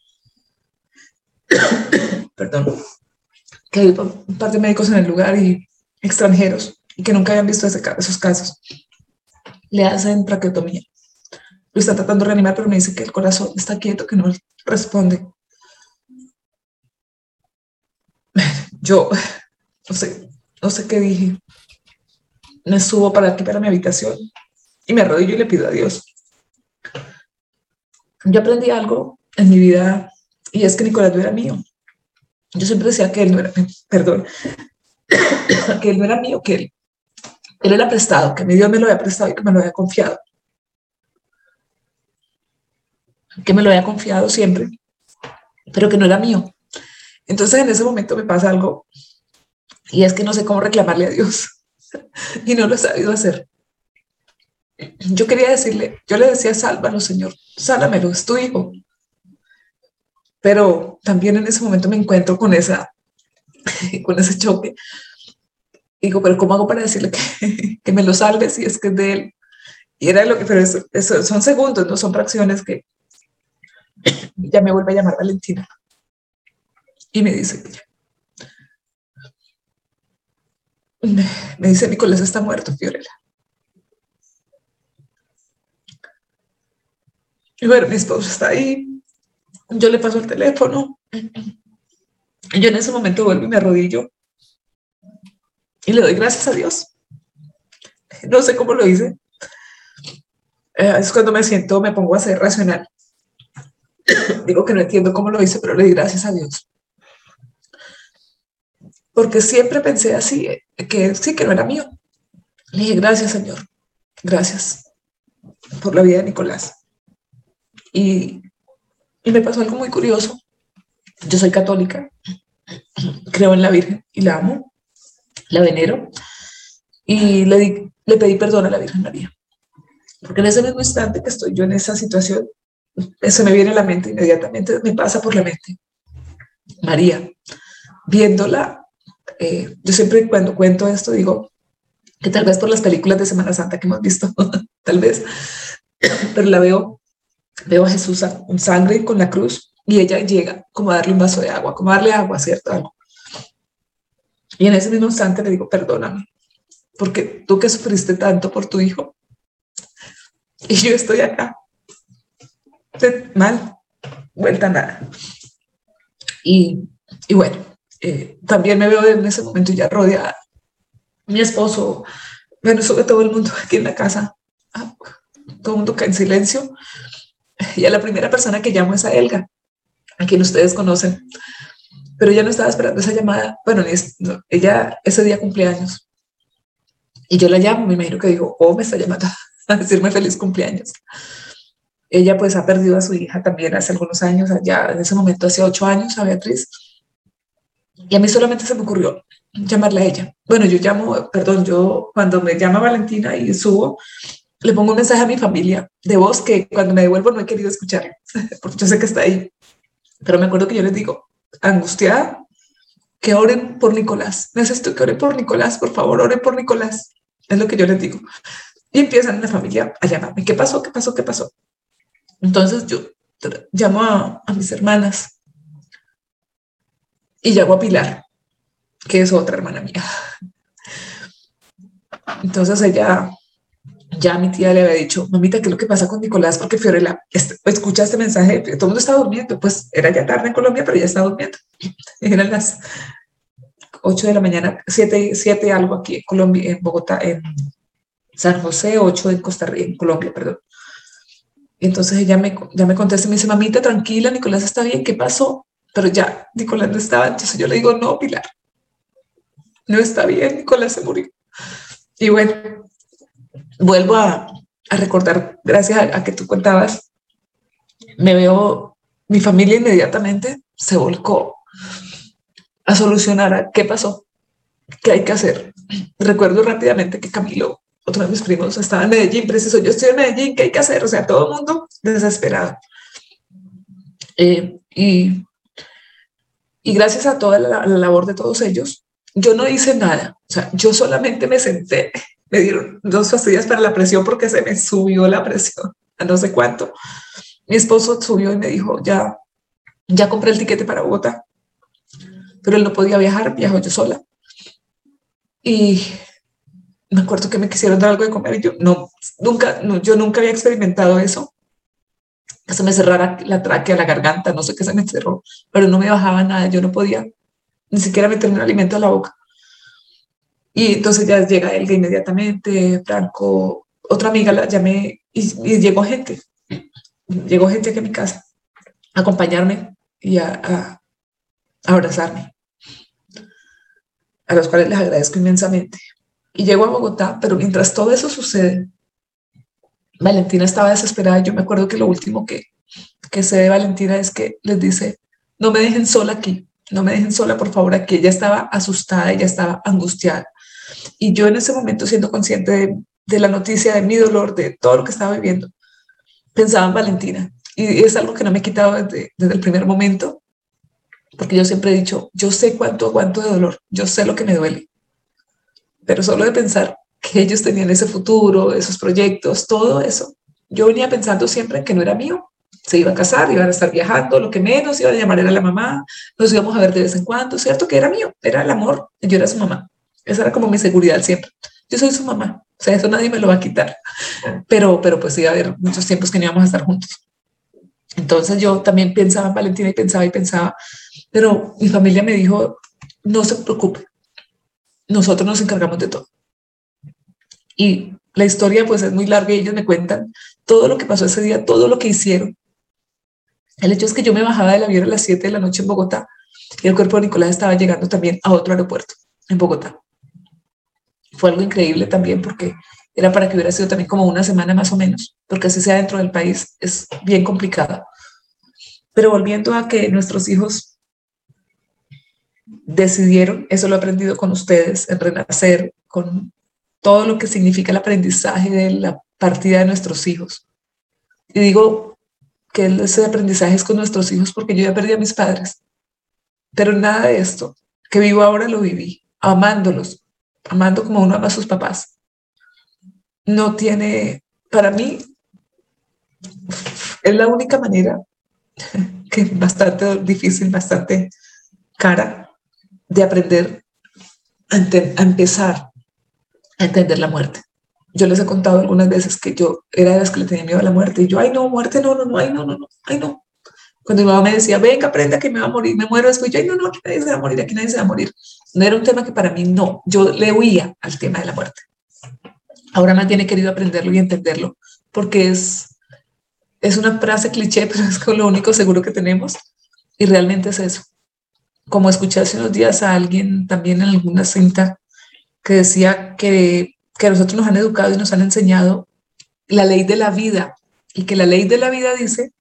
Perdón. Que hay un par de médicos en el lugar y extranjeros y que nunca habían visto esos casos. Le hacen traqueotomía. Lo está tratando de reanimar, pero me dice que el corazón está quieto, que no responde. Yo no sé, no sé qué dije. Me subo para aquí, para mi habitación, y me arrodillo y le pido a Dios. Yo aprendí algo en mi vida, y es que Nicolás no era mío. Yo siempre decía que él no era, perdón, que él no era mío, que él, él era prestado, que mi Dios me lo había prestado y que me lo había confiado. Que me lo había confiado siempre, pero que no era mío. Entonces en ese momento me pasa algo y es que no sé cómo reclamarle a Dios y no lo he sabido hacer. Yo quería decirle, yo le decía, sálvalo, Señor, sálvamelo, es tu hijo. Pero también en ese momento me encuentro con esa, con ese choque. Digo, pero ¿cómo hago para decirle que, que me lo salve si es que es de él? Y era lo que, pero eso, son segundos, no son fracciones que ya me vuelve a llamar Valentina. Y me dice, me dice, Nicolás está muerto, Fiorella. Y bueno, mi esposo está ahí. Yo le paso el teléfono. Yo en ese momento vuelvo y me arrodillo. Y le doy gracias a Dios. No sé cómo lo hice. Eh, es cuando me siento, me pongo a ser racional. Digo que no entiendo cómo lo hice, pero le doy gracias a Dios porque siempre pensé así, que sí, que no era mío. Le dije, gracias Señor, gracias por la vida de Nicolás. Y, me pasó algo muy curioso. Yo soy católica, creo en la Virgen y la amo, la venero, y le, di, le pedí perdón a la Virgen María. Porque en ese mismo instante que estoy yo en esa situación, se me viene a la mente inmediatamente, me pasa por la mente. María, viéndola eh, yo siempre cuando cuento esto digo que tal vez por las películas de Semana Santa que hemos visto, tal vez, pero la veo, veo a Jesús con sangre con la cruz y ella llega como a darle un vaso de agua, como a darle agua, ¿cierto? Algo. Y en ese mismo instante le digo, perdóname, porque tú que sufriste tanto por tu hijo y yo estoy acá, mal, vuelta nada. Y, y bueno, eh, también me veo en ese momento ya rodeada. Mi esposo, bueno, sobre todo el mundo aquí en la casa, ah, todo el mundo cae en silencio. Y a la primera persona que llamo es a Elga, a quien ustedes conocen. Pero ella no estaba esperando esa llamada. Bueno, ella ese día cumpleaños. Y yo la llamo, me imagino que digo, oh, me está llamando a decirme feliz cumpleaños. Ella pues ha perdido a su hija también hace algunos años, allá en ese momento hace ocho años, a Beatriz. Y a mí solamente se me ocurrió llamarla a ella. Bueno, yo llamo, perdón, yo cuando me llama Valentina y subo, le pongo un mensaje a mi familia de voz que cuando me devuelvo no he querido escuchar, porque yo sé que está ahí. Pero me acuerdo que yo les digo, angustiada, que oren por Nicolás. Necesito que oren por Nicolás, por favor, oren por Nicolás. Es lo que yo les digo. Y empiezan la familia a llamarme, ¿qué pasó? ¿Qué pasó? ¿Qué pasó? Entonces yo llamo a, a mis hermanas y llamo a Pilar, que es otra hermana mía. Entonces ella, ya mi tía le había dicho, mamita, ¿qué es lo que pasa con Nicolás? Porque Fiorella este, escucha este mensaje, todo el mundo está durmiendo, pues era ya tarde en Colombia, pero ya está durmiendo. Eran las 8 de la mañana, 7, 7 algo aquí en Colombia, en Bogotá, en San José, 8 en Costa Rica, en Colombia, perdón. Entonces ella me, ya me contesta y me dice, mamita, tranquila, Nicolás está bien, ¿qué pasó? pero ya Nicolás no estaba, entonces yo le digo, no, Pilar, no está bien, Nicolás se murió. Y bueno, vuelvo a, recordar, gracias a, que tú contabas, me veo, mi familia inmediatamente se volcó a solucionar a qué pasó, qué hay que hacer. recuerdo rápidamente que Camilo, otro de mis primos, estaba en Medellín, preciso, yo estoy en Medellín, ¿qué hay que hacer? O sea, todo el mundo desesperado. Eh, y, y gracias a toda la, la labor de todos ellos, yo no hice nada. O sea, yo solamente me senté, me dieron dos pastillas para la presión porque se me subió la presión a no sé cuánto. Mi esposo subió y me dijo, ya, ya compré el tiquete para Bogotá, pero él no podía viajar, viajó yo sola. Y me acuerdo que me quisieron dar algo de comer y yo no, nunca, yo nunca había experimentado eso. Que se me cerrara la tráquea, la garganta, no sé qué se me cerró, pero no me bajaba nada, yo no podía ni siquiera meterme un alimento a la boca. Y entonces ya llega Elga inmediatamente, Franco, otra amiga la llamé y, llegó gente, llegó gente aquí a mi casa a acompañarme y a, a, abrazarme, a los cuales les agradezco inmensamente. Y llego a Bogotá, pero mientras todo eso sucede, Valentina estaba desesperada. Yo me acuerdo que lo último que, que sé de Valentina es que les dice, no me dejen sola aquí, no me dejen sola, por favor, aquí. Ella estaba asustada, ella estaba angustiada. Y yo en ese momento, siendo consciente de, la noticia, de mi dolor, de todo lo que estaba viviendo, pensaba en Valentina. Y es algo que no me he quitado desde, el primer momento, porque yo siempre he dicho, yo sé cuánto aguanto de dolor, yo sé lo que me duele, pero solo de pensar que ellos tenían ese futuro, esos proyectos, todo eso, yo venía pensando siempre que no era mío, se iba a casar, iban a estar viajando, lo que menos iba a llamar era la mamá, nos íbamos a ver de vez en cuando, cierto que era mío, era el amor, yo era su mamá, esa era como mi seguridad siempre, yo soy su mamá, o sea, eso nadie me lo va a quitar. Pero, pero pues iba a haber muchos tiempos que no íbamos a estar juntos. Entonces yo también pensaba en Valentina y pensaba y pensaba, pero mi familia me dijo, no se preocupe, nosotros nos encargamos de todo. Y la historia pues es muy larga y ellos me cuentan todo lo que pasó ese día, todo lo que hicieron. El hecho es que yo me bajaba del avión a las 7 de la noche en Bogotá y el cuerpo de Nicolás estaba llegando también a otro aeropuerto en Bogotá fue algo increíble también porque era para que hubiera sido también como una semana más o menos, porque así sea dentro del país es bien complicado. Pero volviendo a que nuestros hijos decidieron, eso lo he aprendido con ustedes, en renacer, con todo lo que significa el aprendizaje de la partida de nuestros hijos. Y digo que ese aprendizaje es con nuestros hijos porque yo ya perdí a mis padres, pero nada de esto que vivo ahora lo viví, amándolos, amando como uno ama a sus papás, no tiene, para mí, es la única manera, que es bastante difícil, bastante cara, de aprender a, a empezar a entender la muerte. Yo les he contado algunas veces que yo era de las que le tenía miedo a la muerte y yo, ay no, muerte, no, no, no, ay no, no, no, ay no. Cuando mi mamá me decía, venga, aprenda que me va a morir, me muero después, yo, ay no, no, nadie se va a morir, aquí nadie se va a morir. No era un tema que para mí no, yo le huía al tema de la muerte. Ahora más bien querido aprenderlo y entenderlo, porque es, es una frase cliché, pero es lo único seguro que tenemos. Y realmente es eso. Como escuché hace unos días a alguien también en alguna cinta que decía que, que a nosotros nos han educado y nos han enseñado la ley de la vida y que la ley de la vida dice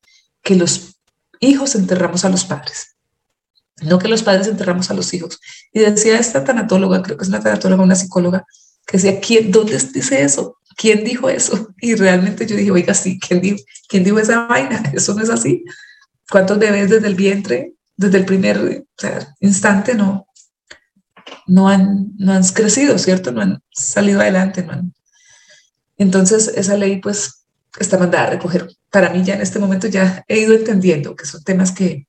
que los hijos enterramos a los padres no que los padres enterramos a los hijos. Y decía esta tanatóloga, creo que es una tanatóloga, una psicóloga, que decía, ¿quién, ¿dónde dice eso? ¿Quién dijo eso? Y realmente yo dije, oiga, sí, ¿quién dijo, ¿quién dijo esa vaina? Eso no es así. ¿Cuántos bebés desde el vientre, desde el primer instante, no, no, han, no han crecido, ¿cierto? No han salido adelante. No Entonces, esa ley, pues, está mandada a recoger. Para mí ya en este momento ya he ido entendiendo que son temas que,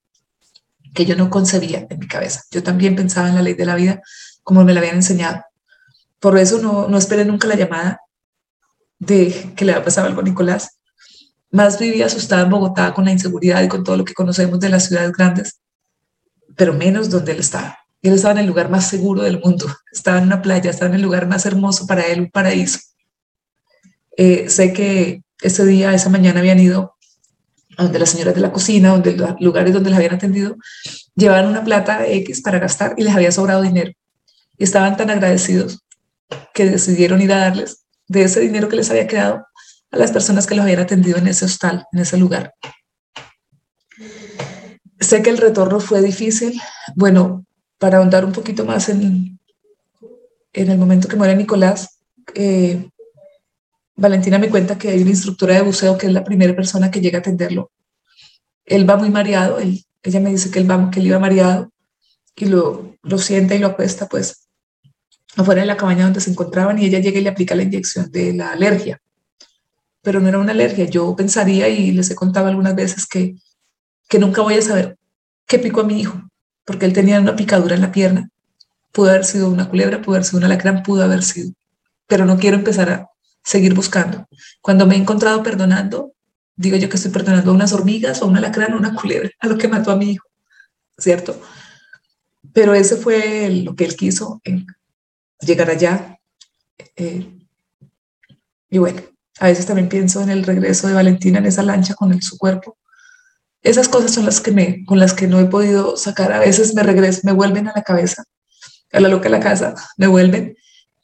que yo no concebía en mi cabeza. Yo también pensaba en la ley de la vida como me la habían enseñado. Por eso no, no esperé nunca la llamada de que le había pasado algo a Nicolás. Más vivía asustada en Bogotá con la inseguridad y con todo lo que conocemos de las ciudades grandes, pero menos donde él estaba. Él estaba en el lugar más seguro del mundo, estaba en una playa, estaba en el lugar más hermoso para él, un paraíso. Eh, sé que ese día, esa mañana habían ido donde las señoras de la cocina, donde los lugares donde les habían atendido, llevaban una plata X para gastar y les había sobrado dinero. Y estaban tan agradecidos que decidieron ir a darles de ese dinero que les había quedado a las personas que los habían atendido en ese hostal, en ese lugar. Sé que el retorno fue difícil. Bueno, para ahondar un poquito más en, en el momento que muere Nicolás, eh, Valentina me cuenta que hay una instructora de buceo que es la primera persona que llega a atenderlo. Él va muy mareado, ella me dice que él, va, que él iba mareado y lo, sienta y lo acuesta pues afuera de la cabaña donde se encontraban y ella llega y le aplica la inyección de la alergia. Pero no era una alergia. Yo pensaría y les he contado algunas veces que, que nunca voy a saber qué picó a mi hijo, porque él tenía una picadura en la pierna. Pudo haber sido una culebra, pudo haber sido un alacrán, pudo haber sido. Pero no quiero empezar a seguir buscando. Cuando me he encontrado perdonando, digo yo que estoy perdonando a unas hormigas o a un alacrán o una culebra, a lo que mató a mi hijo, ¿cierto? Pero ese fue lo que él quiso, llegar allá. Eh, y bueno, a veces también pienso en el regreso de Valentina en esa lancha con su cuerpo. Esas cosas son las que me, con las que no he podido sacar. A veces me regreso, me vuelven a la cabeza, a la loca de la casa, me vuelven.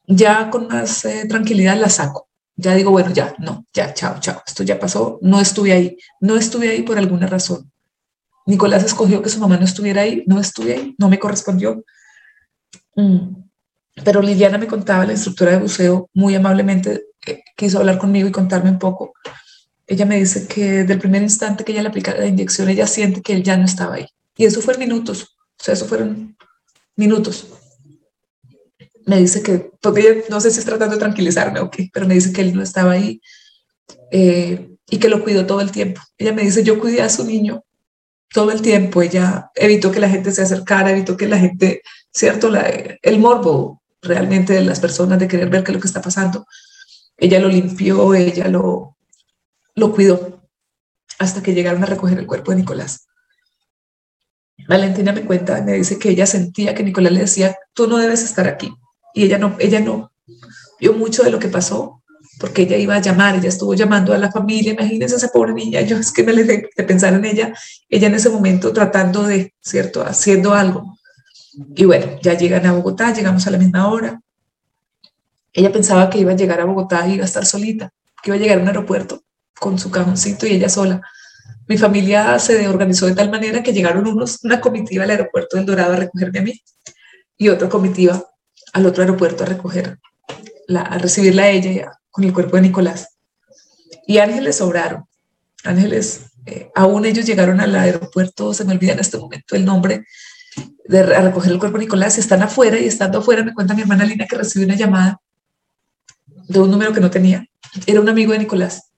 Ya con más eh, tranquilidad la saco. Ya digo, bueno, ya, no, ya, chao, chao. Esto ya pasó, no estuve ahí. No estuve ahí por alguna razón. Nicolás escogió que su mamá no estuviera ahí, no estuve ahí, no me correspondió. Mm. Pero Liliana me contaba, la instructora de buceo, muy amablemente eh, quiso hablar conmigo y contarme un poco. Ella me dice que desde el primer instante que ella le aplica la inyección, ella siente que él ya no estaba ahí. Y eso fue en minutos, o sea, eso fueron minutos. Me dice que, porque no sé si es tratando de tranquilizarme o qué, pero me dice que él no estaba ahí eh, y que lo cuidó todo el tiempo. Ella me dice, yo cuidé a su niño todo el tiempo. Ella evitó que la gente se acercara, evitó que la gente, ¿cierto? El morbo realmente de las personas de querer ver qué es lo que está pasando. Ella lo limpió, ella lo, lo cuidó hasta que llegaron a recoger el cuerpo de Nicolás. Valentina me cuenta, me dice que ella sentía que Nicolás le decía, tú no debes estar aquí. Y ella no, ella no vio mucho de lo que pasó, porque ella iba a llamar, ella estuvo llamando a la familia, imagínense esa pobre niña, yo es que me le de, de pensar en ella, ella en ese momento tratando de, ¿cierto?, haciendo algo. Y bueno, ya llegan a Bogotá, llegamos a la misma hora. Ella pensaba que iba a llegar a Bogotá y iba a estar solita, que iba a llegar a un aeropuerto con su cajoncito y ella sola. Mi familia se organizó de tal manera que llegaron unos, una comitiva al aeropuerto del Dorado a recogerme a mí y otra comitiva al otro aeropuerto a recoger, a recibirla a ella con el cuerpo de Nicolás. Y ángeles sobraron. Ángeles, eh, aún ellos llegaron al aeropuerto, se me olvida en este momento el nombre, de, a recoger el cuerpo de Nicolás, están afuera y estando afuera me cuenta mi hermana Lina que recibió una llamada de un número que no tenía. Era un amigo de Nicolás,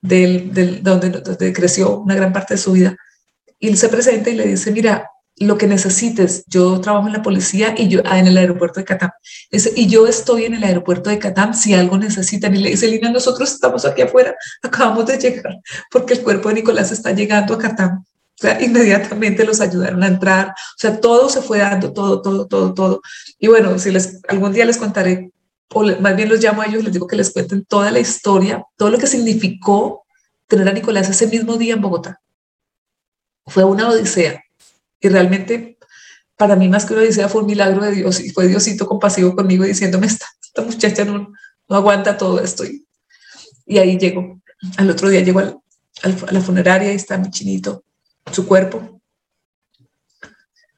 del, del, donde, donde creció una gran parte de su vida. Y él se presenta y le dice, mira, lo que necesites. Yo trabajo en la policía y yo ah, en el aeropuerto de Catam. y yo estoy en el aeropuerto de Catam si algo necesitan. Y le dice, Lina, nosotros estamos aquí afuera, acabamos de llegar porque el cuerpo de Nicolás está llegando a Catam. O sea, inmediatamente los ayudaron a entrar. O sea, todo se fue dando, todo, todo, todo, todo. Y bueno, si les algún día les contaré, o más bien los llamo a ellos, les digo que les cuenten toda la historia, todo lo que significó tener a Nicolás ese mismo día en Bogotá. Fue una odisea. Y realmente, para mí, más que una odisea, fue un milagro de Dios y fue Diosito compasivo conmigo diciéndome, esta, muchacha no, no aguanta todo esto. Y, ahí llego. Al otro día llego al, a la funeraria y está mi chinito su cuerpo,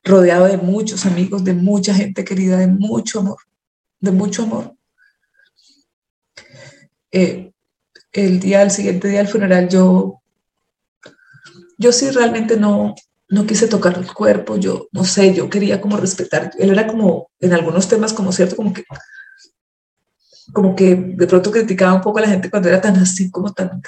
rodeado de muchos amigos, de mucha gente querida, de mucho amor, de mucho amor. Eh, el día, el siguiente día del funeral, yo, yo sí realmente no, no quise tocar el cuerpo, yo no sé, yo quería como respetar, él era como, en algunos temas como cierto, como que, como que de pronto criticaba un poco a la gente cuando era tan así, como tan,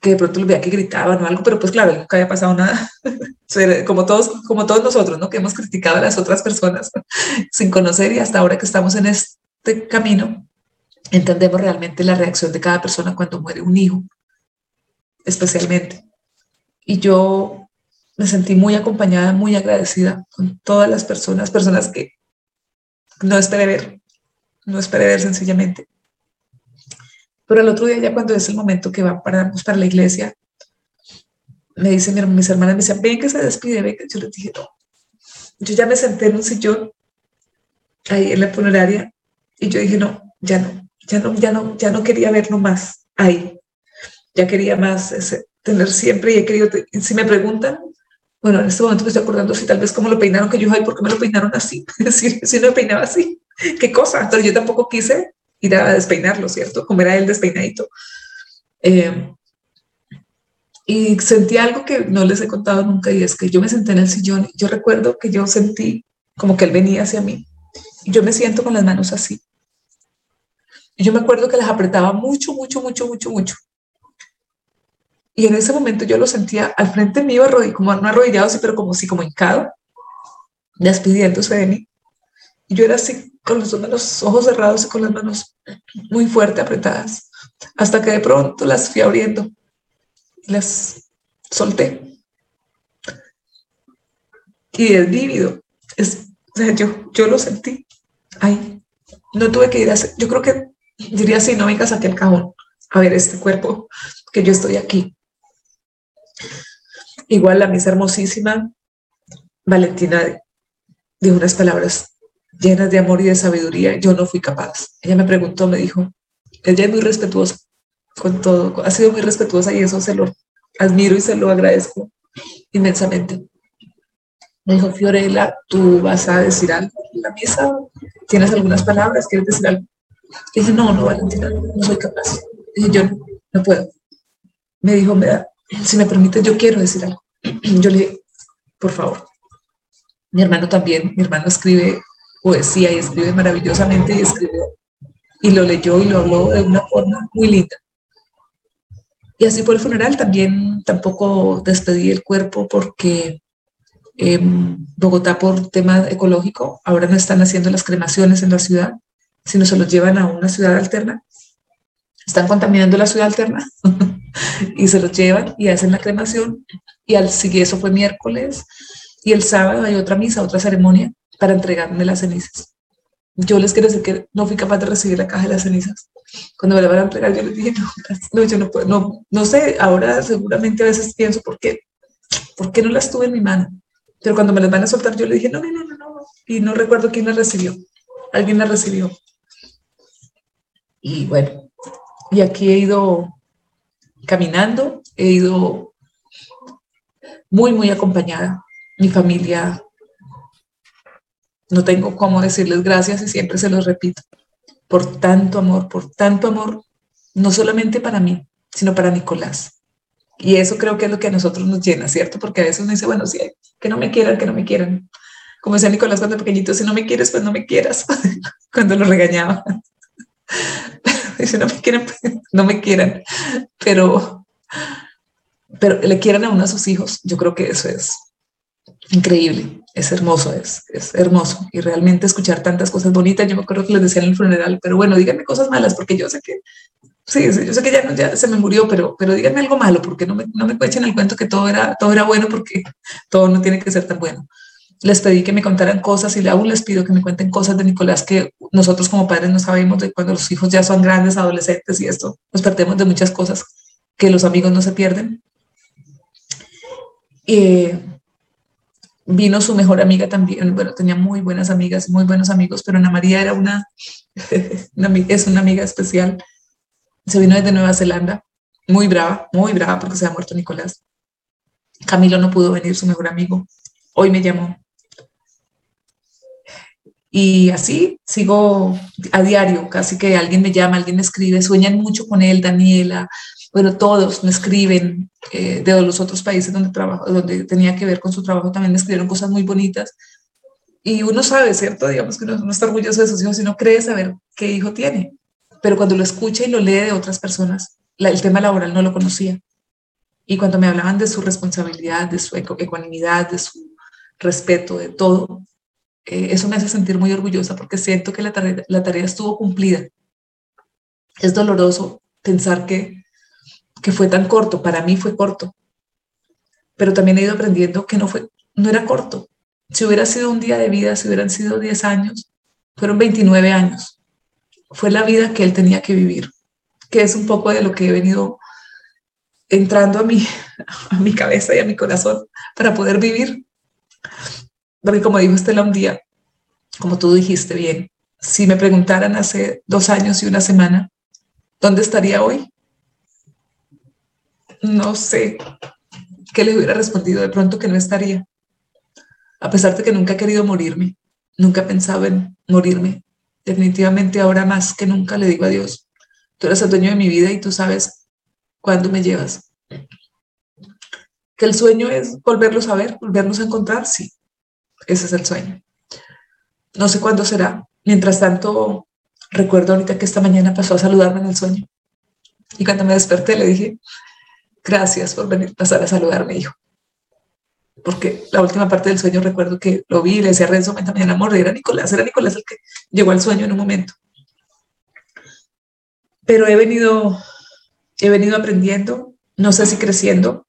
que de pronto veía que gritaban o algo, pero pues claro, nunca había pasado nada. como, todos, como todos nosotros, ¿no? Que hemos criticado a las otras personas sin conocer y hasta ahora que estamos en este camino, entendemos realmente la reacción de cada persona cuando muere un hijo, especialmente. Y yo me sentí muy acompañada, muy agradecida con todas las personas, personas que no esperé ver, no esperé ver sencillamente pero el otro día, ya cuando es el momento que va para, pues, para la iglesia, me dicen mis hermanas, me dicen, ven que se despide, ven que yo les dije, no. Yo ya me senté en un sillón ahí en la funeraria y yo dije, no, ya no, ya no, ya no, ya no quería verlo más ahí. Ya quería más ese, tener siempre y he querido, si me preguntan, bueno, en este momento me estoy acordando si tal vez cómo lo peinaron, que yo, ay, ¿por qué me lo peinaron así? Es si no me peinaba así, qué cosa. Entonces yo tampoco quise ir a despeinarlo, ¿cierto? Como era el despeinadito. Eh, y sentí algo que no les he contado nunca y es que yo me senté en el sillón. Yo recuerdo que yo sentí como que él venía hacia mí yo me siento con las manos así. Y yo me acuerdo que las apretaba mucho, mucho, mucho, mucho, mucho. Y en ese momento yo lo sentía al frente mío, como no arrodillado, sí, pero como si como hincado, despidiéndose de mí. Y yo era así, con los, ojos cerrados y con las manos muy fuerte apretadas, hasta que de pronto las fui abriendo y las solté. Y es vívido, es, yo, yo lo sentí ahí. No tuve que ir a hacer, yo creo que diría así, no vengas aquí al cajón a ver este cuerpo, que yo estoy aquí. Igual la misa hermosísima, Valentina dijo unas palabras llenas de amor y de sabiduría. Yo no fui capaz. Ella me preguntó, me dijo, ella es muy respetuosa con todo, ha sido muy respetuosa y eso se lo admiro y se lo agradezco inmensamente. Me dijo, Fiorella, tú vas a decir algo en la misa, tienes algunas palabras, quieres decir algo. Y dije, no, no, Valentina, no soy capaz. dije, yo no, no puedo. Me dijo, me da, si me permite, yo quiero decir algo. Yo le por favor. Mi hermano también, mi hermano escribe poesía y escribe maravillosamente y escribió y lo leyó y lo habló de una forma muy linda. Y así por el funeral también tampoco despedí el cuerpo porque en Bogotá por tema ecológico ahora no están haciendo las cremaciones en la ciudad, sino se los llevan a una ciudad alterna. Están contaminando la ciudad alterna y se los llevan y hacen la cremación y al siguiente eso fue miércoles y el sábado hay otra misa, otra ceremonia para entregarme las cenizas. Yo les quiero decir que no fui capaz de recibir la caja de las cenizas. Cuando me la van a entregar, yo les dije, no, yo no puedo, no, no sé, ahora seguramente a veces pienso, ¿por qué? ¿Por qué no las tuve en mi mano? Pero cuando me las van a soltar, yo le dije, no, no, no, no, no. Y no recuerdo quién las recibió. Alguien las recibió. Y bueno, y aquí he ido caminando, he ido muy, muy acompañada. Mi familia, no tengo cómo decirles gracias y siempre se los repito, por tanto amor, por tanto amor, no solamente para mí, sino para Nicolás. Y eso creo que es lo que a nosotros nos llena, ¿cierto? Porque a veces uno dice, bueno, sí, que no me quieran, que no me quieran. Como decía Nicolás cuando pequeñito, si no me quieres, pues no me quieras, cuando lo regañaba. Dice, no me quieren, no me quieran, pero, pero le quieran a uno a sus hijos. Yo creo que eso es increíble, es hermoso, es, es hermoso. Y realmente escuchar tantas cosas bonitas, yo me acuerdo que les decía en el funeral, pero bueno, díganme cosas malas, porque yo sé que, sí, yo sé que ya, ya se me murió, pero, pero díganme algo malo, porque no me, no me echen el cuento que todo era, todo era bueno, porque todo no tiene que ser tan bueno. Les pedí que me contaran cosas y aún les pido que me cuenten cosas de Nicolás que nosotros como padres no sabemos de cuando los hijos ya son grandes, adolescentes y esto, nos perdemos de muchas cosas que los amigos no se pierden. Y vino su mejor amiga también, bueno, tenía muy buenas amigas, muy buenos amigos, pero Ana María era una, es una amiga especial. Se vino desde Nueva Zelanda, muy brava, muy brava porque se ha muerto Nicolás. Camilo no pudo venir, su mejor amigo. Hoy me llamó. Y así sigo a diario, casi que alguien me llama, alguien me escribe, sueñan mucho con él, Daniela, bueno, todos me escriben eh, de los otros países donde trabajo, donde tenía que ver con su trabajo, también me escribieron cosas muy bonitas. Y uno sabe, ¿cierto? Digamos que uno no está orgulloso de sus hijos, sino cree saber qué hijo tiene. Pero cuando lo escucha y lo lee de otras personas, el tema laboral no lo conocía. Y cuando me hablaban de su responsabilidad, de su ecuanimidad, de su respeto, de todo, eh, eso me hace sentir muy orgullosa porque siento que la la tarea estuvo cumplida. Es doloroso pensar que que fue tan corto, para mí fue corto, pero también he ido aprendiendo que no, fue, no era corto. Si hubiera sido un día de vida, si hubieran sido 10 años, fueron 29 años. Fue la vida que él tenía que vivir, que es un poco de lo que he venido entrando a mi, a mi cabeza y a mi corazón para poder vivir. Porque como dijo Estela un día, como tú dijiste bien, si me preguntaran hace dos años y una semana, ¿dónde estaría hoy? no sé qué le hubiera respondido de pronto que no estaría. A pesar de que nunca he querido morirme, nunca he pensado en morirme, Definitivamente ahora más que nunca le digo a Dios, tú eres el dueño de mi vida y tú sabes cuándo me llevas. Que el sueño es volverlos a ver, volvernos a encontrar, sí, ese es el sueño. No sé cuándo será. Mientras tanto, recuerdo ahorita que esta mañana pasó a saludarme en el sueño. Y cuando me desperté le dije, gracias por venir, pasar a saludarme, hijo porque la última parte del sueño recuerdo que lo vi le decía a Renzo, también amor, era Nicolás, era Nicolás el que llegó al sueño en un momento. Pero he venido, he venido aprendiendo, no sé si creciendo,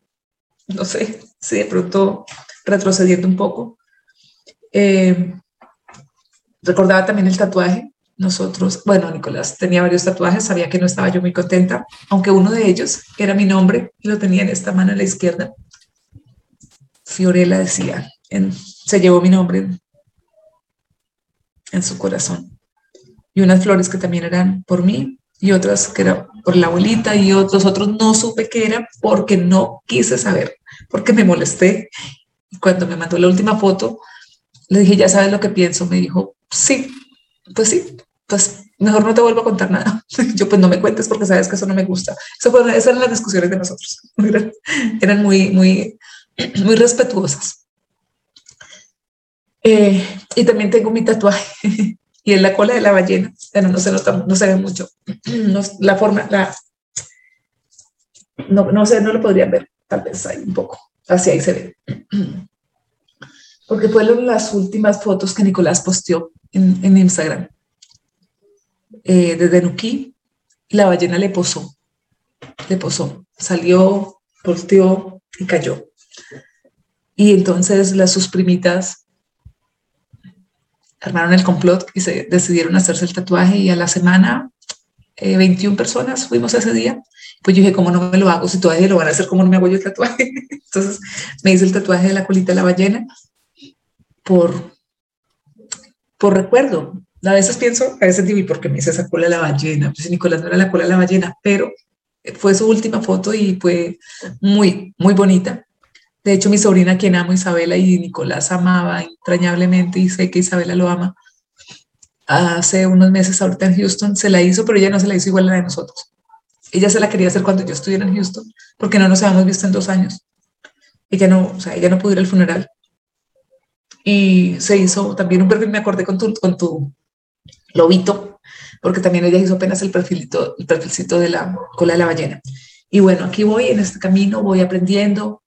no sé si de pronto retrocediendo un poco. Eh, recordaba también el tatuaje. Nosotros, bueno, Nicolás tenía varios tatuajes, sabía que no estaba yo muy contenta, aunque uno de ellos era mi nombre y lo tenía en esta mano a la izquierda. Fiorella decía, se llevó mi nombre en, su corazón. Y unas flores que también eran por mí y otras que eran por la abuelita y otros otros no supe qué era porque no quise saber, porque me molesté. Cuando me mandó la última foto, le dije, ya sabes lo que pienso. Me dijo, sí, pues sí, pues mejor no te vuelvo a contar nada. Yo pues no me cuentes porque sabes que eso no me gusta. Eso esas eran las discusiones de nosotros. Eran muy, muy muy respetuosas. Eh, y también tengo mi tatuaje y en la cola de la ballena, pero no se no se ve mucho. la forma, la, no, no sé, no lo podrían ver, tal vez ahí un poco, hacia ahí se ve. Porque fueron las últimas fotos que Nicolás posteó en, en Instagram. Eh, desde Nuquí, la ballena le posó, le posó, salió, posteó y cayó. Y entonces las sus primitas armaron el complot y se decidieron hacerse el tatuaje y a la semana 21 eh, personas fuimos ese día. Pues yo dije, ¿cómo no me lo hago? Si todavía lo van a hacer, ¿cómo no me hago yo el tatuaje? Entonces me hice el tatuaje de la colita de la ballena por, por recuerdo. A veces pienso, a veces digo, ¿y por qué me hice esa cola de la ballena? Pues Nicolás no era la cola de la ballena, pero fue su última foto y fue muy, muy bonita. De hecho, mi sobrina, quien amo, Isabela y Nicolás amaba entrañablemente y sé que Isabela lo ama, hace unos meses ahorita en Houston se la hizo, pero ella no se la hizo igual a la de nosotros. Ella se la quería hacer cuando yo estuviera en Houston, porque no nos habíamos visto en dos años. Ella no, o sea, ella no pudo ir al funeral. Y se hizo también un perfil, me acordé con tu, con tu lobito, porque también ella hizo apenas el perfilito, el perfilcito de la cola de la ballena. Y bueno, aquí voy en este camino, voy aprendiendo,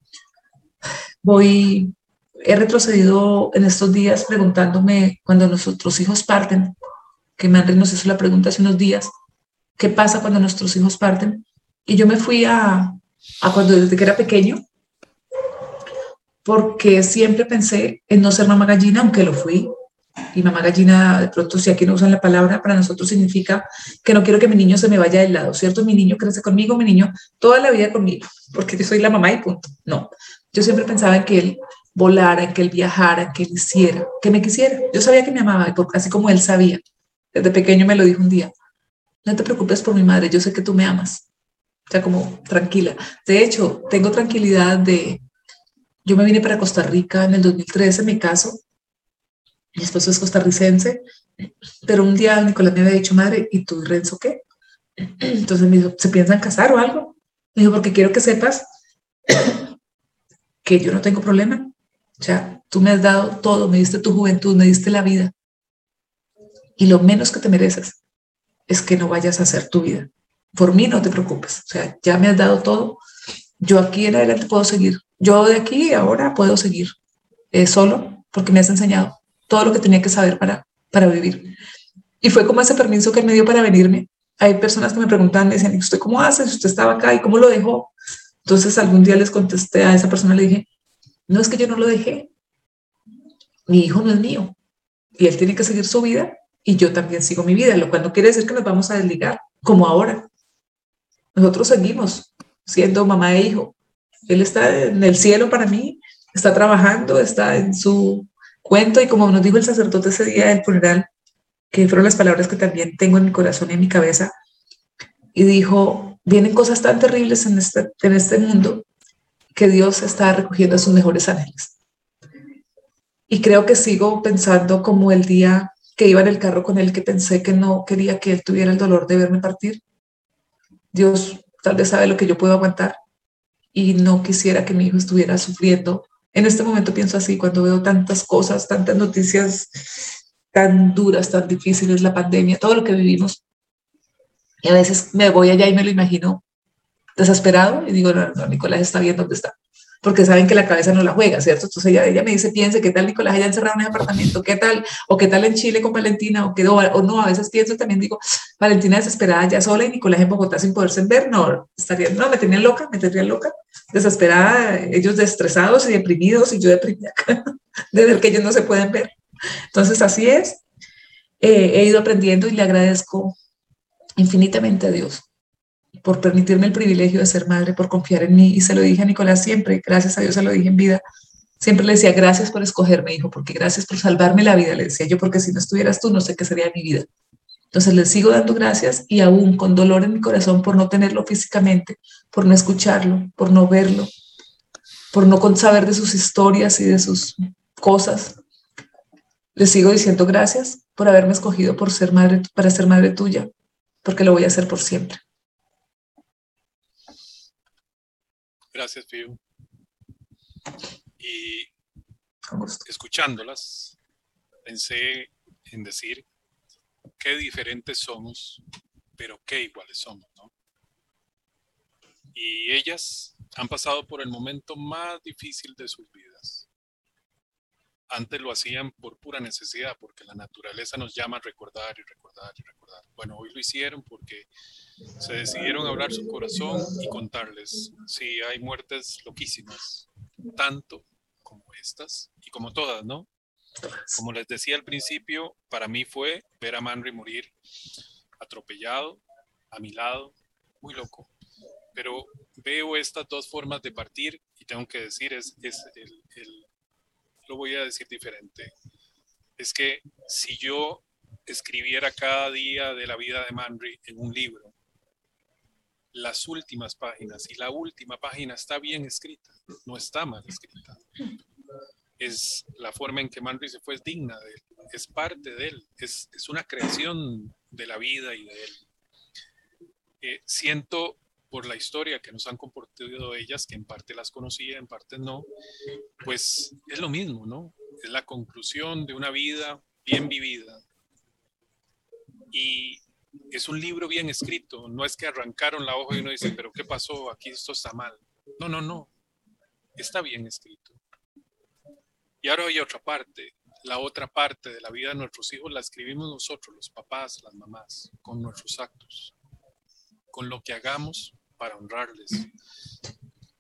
voy, he retrocedido en estos días preguntándome cuando nuestros hijos parten, que Manri nos hizo la pregunta hace unos días, ¿qué pasa cuando nuestros hijos parten? Y yo me fui a, a cuando desde que era pequeño, porque siempre pensé en no ser mamá gallina, aunque lo fui. Y mamá gallina, de pronto, si aquí no usan la palabra, para nosotros significa que no quiero que mi niño se me vaya del lado, ¿cierto? Mi niño crece conmigo, mi niño toda la vida conmigo, porque yo soy la mamá y punto. No, yo siempre pensaba en que él volara, en que él viajara, que él hiciera, que me quisiera. Yo sabía que me amaba, así como él sabía. Desde pequeño me lo dijo un día. No te preocupes por mi madre, yo sé que tú me amas. O sea, como tranquila. De hecho, tengo tranquilidad de... Yo me vine para Costa Rica en el 2013, me caso. Mi esposo es costarricense, pero un día Nicolás me había dicho, madre, ¿y tú Renzo qué? Entonces me dijo, ¿se piensan casar o algo? Me dijo, porque quiero que sepas que yo no tengo problema. O sea, tú me has dado todo, me diste tu juventud, me diste la vida. Y lo menos que te mereces es que no vayas a hacer tu vida. Por mí no te preocupes. O sea, ya me has dado todo. Yo aquí en adelante puedo seguir. Yo de aquí ahora puedo seguir eh, solo porque me has enseñado todo lo que tenía que saber para, para vivir. Y fue como ese permiso que él me dio para venirme. Hay personas que me preguntan, me dicen, ¿usted cómo hace? ¿Usted estaba acá y cómo lo dejó? Entonces algún día les contesté a esa persona, le dije, no es que yo no lo dejé, mi hijo no es mío y él tiene que seguir su vida y yo también sigo mi vida, lo cual no quiere decir que nos vamos a desligar, como ahora. Nosotros seguimos siendo mamá e hijo. Él está en el cielo para mí, está trabajando, está en su cuento y como nos dijo el sacerdote ese día del funeral, que fueron las palabras que también tengo en mi corazón y en mi cabeza, y dijo, vienen cosas tan terribles en este, en este mundo que Dios está recogiendo a sus mejores ángeles. Y creo que sigo pensando como el día que iba en el carro con él, que pensé que no quería que él tuviera el dolor de verme partir. Dios tal vez sabe lo que yo puedo aguantar y no quisiera que mi hijo estuviera sufriendo. En este momento pienso así, cuando veo tantas cosas, tantas noticias tan duras, tan difíciles, la pandemia, todo lo que vivimos. Y a veces me voy allá y me lo imagino desesperado y digo, no, no, Nicolás está bien donde está porque saben que la cabeza no la juega, ¿cierto? Entonces ella, ella me dice, piense, ¿qué tal Nicolás haya encerrado en ese apartamento? ¿Qué tal? ¿O qué tal en Chile con Valentina? ¿O, quedó, o no, a veces pienso también, digo, Valentina desesperada ya sola y Nicolás en Bogotá sin poderse ver, no, estaría, no, me tenían loca, me tendrían loca, desesperada, ellos estresados y deprimidos y yo deprimida de ver que ellos no se pueden ver. Entonces así es, eh, he ido aprendiendo y le agradezco infinitamente a Dios por permitirme el privilegio de ser madre, por confiar en mí. Y se lo dije a Nicolás siempre, gracias a Dios se lo dije en vida. Siempre le decía, gracias por escogerme, hijo, porque gracias por salvarme la vida, le decía yo, porque si no estuvieras tú, no sé qué sería mi vida. Entonces le sigo dando gracias y aún con dolor en mi corazón por no tenerlo físicamente, por no escucharlo, por no verlo, por no saber de sus historias y de sus cosas. Le sigo diciendo gracias por haberme escogido por ser madre, para ser madre tuya, porque lo voy a hacer por siempre. Gracias, Fío. Y escuchándolas, pensé en decir qué diferentes somos, pero qué iguales somos, ¿no? Y ellas han pasado por el momento más difícil de sus vidas. Antes lo hacían por pura necesidad, porque la naturaleza nos llama a recordar y recordar y recordar. Bueno, hoy lo hicieron porque se decidieron hablar su corazón y contarles. Sí, hay muertes loquísimas, tanto como estas y como todas, ¿no? Como les decía al principio, para mí fue ver a Manry morir atropellado, a mi lado, muy loco. Pero veo estas dos formas de partir y tengo que decir, es, el, lo voy a decir diferente. Es que si yo escribiera cada día de la vida de Manry en un libro, las últimas páginas y la última página está bien escrita, no está mal escrita. Es la forma en que Manry se fue es digna de él, es parte de él, es, una creación de la vida y de él. Eh, siento por la historia que nos han compartido ellas, que en parte las conocía, en parte no, pues es lo mismo, ¿no? Es la conclusión de una vida bien vivida. Y es un libro bien escrito, no es que arrancaron la hoja y uno dice, pero ¿qué pasó? Aquí esto está mal. No, no, no, está bien escrito. Y ahora hay otra parte, la otra parte de la vida de nuestros hijos la escribimos nosotros, los papás, las mamás, con nuestros actos, con lo que hagamos para honrarles,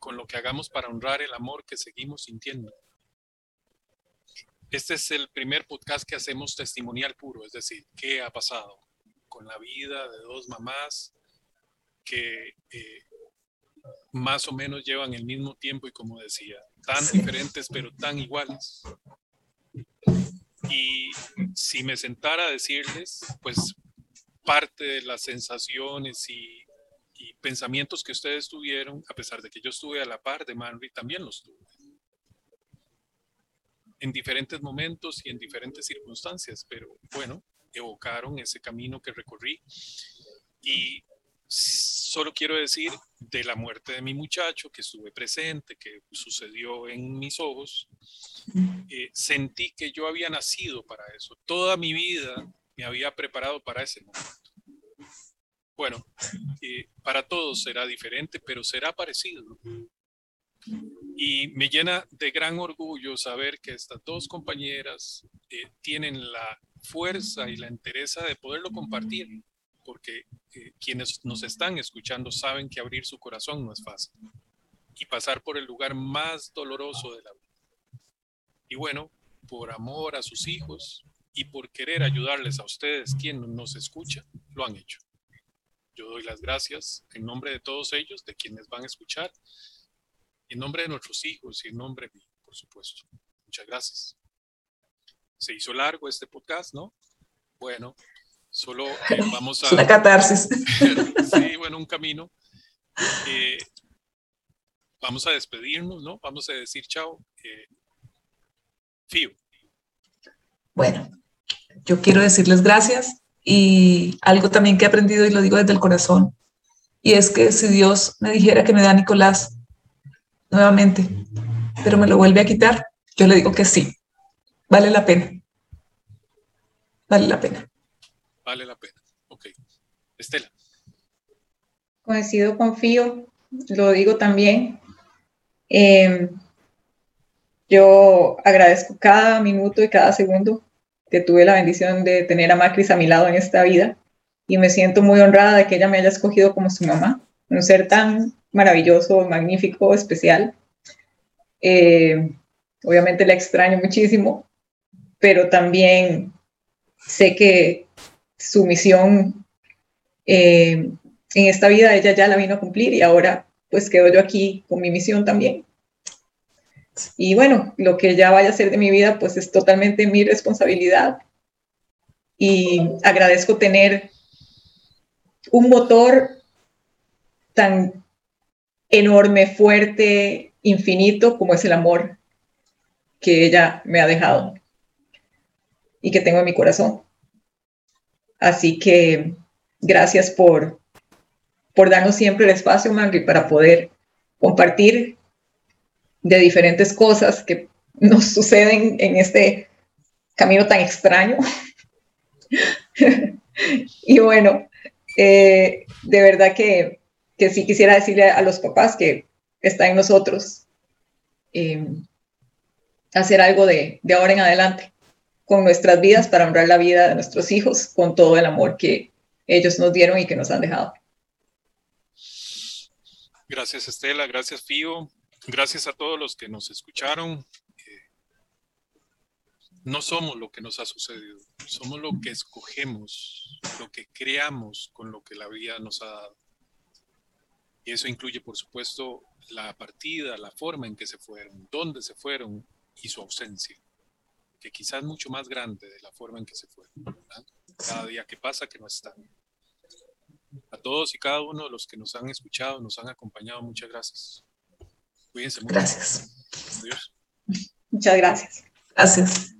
con lo que hagamos para honrar el amor que seguimos sintiendo. Este es el primer podcast que hacemos testimonial puro, es decir, ¿qué ha pasado? con la vida de dos mamás que eh, más o menos llevan el mismo tiempo y como decía, tan diferentes pero tan iguales. Y si me sentara a decirles, pues parte de las sensaciones y, pensamientos que ustedes tuvieron, a pesar de que yo estuve a la par de Manry, también los tuve. En diferentes momentos y en diferentes circunstancias, pero bueno, evocaron ese camino que recorrí. Y solo quiero decir de la muerte de mi muchacho, que estuve presente, que sucedió en mis ojos, eh, sentí que yo había nacido para eso. Toda mi vida me había preparado para ese momento. Bueno, eh, para todos será diferente, pero será parecido. Y me llena de gran orgullo saber que estas dos compañeras eh, tienen la fuerza y la entereza de poderlo compartir, porque eh, quienes nos están escuchando saben que abrir su corazón no es fácil y pasar por el lugar más doloroso de la vida. Y bueno, por amor a sus hijos y por querer ayudarles a ustedes, quien nos escucha, lo han hecho. Yo doy las gracias en nombre de todos ellos, de quienes van a escuchar, en nombre de nuestros hijos y en nombre mío, por supuesto. Muchas gracias se hizo largo este podcast, ¿no? Bueno, solo eh, vamos a... Es una catarsis. sí, bueno, un camino. Eh, vamos a despedirnos, ¿no? Vamos a decir chao. Eh, Fío. Bueno, yo quiero decirles gracias y algo también que he aprendido y lo digo desde el corazón, y es que si Dios me dijera que me da Nicolás nuevamente, pero me lo vuelve a quitar, yo le digo que sí, vale la pena. Vale la pena. Vale la pena. Ok. Estela. Coincido, confío, lo digo también. Em, yo agradezco cada minuto y cada segundo que tuve la bendición de tener a Macris a mi lado en esta vida y me siento muy honrada de que ella me haya escogido como su mamá, un ser tan maravilloso, magnífico, especial. Eh, obviamente la extraño muchísimo, pero también sé que su misión eh, en esta vida ella ya la vino a cumplir y ahora pues quedo yo aquí con mi misión también. Y bueno, lo que ella vaya a hacer de mi vida, pues es totalmente mi responsabilidad. Y agradezco tener un motor tan enorme, fuerte, infinito como es el amor que ella me ha dejado y que tengo en mi corazón. Así que gracias por, por darnos siempre el espacio, Magri, para poder compartir de diferentes cosas que nos suceden en este camino tan extraño. y bueno, eh, de verdad que, que, sí quisiera decirle a los papás que está en nosotros eh, hacer algo de, de ahora en adelante con nuestras vidas para honrar la vida de nuestros hijos con todo el amor que ellos nos dieron y que nos han dejado. Gracias Estela, gracias Fío. Gracias a todos los que nos escucharon. no somos lo que nos ha sucedido, somos lo que escogemos, lo que creamos con lo que la vida nos ha dado. Y eso incluye, por supuesto, la partida, la forma en que se fueron, dónde se fueron y su ausencia, que quizás mucho más grande de la forma en que se fueron. Cada día que pasa que no están. A todos y cada uno de los que nos han escuchado, nos han acompañado, muchas gracias. Cuídense mucho. Gracias. Adiós. Muchas gracias. Gracias.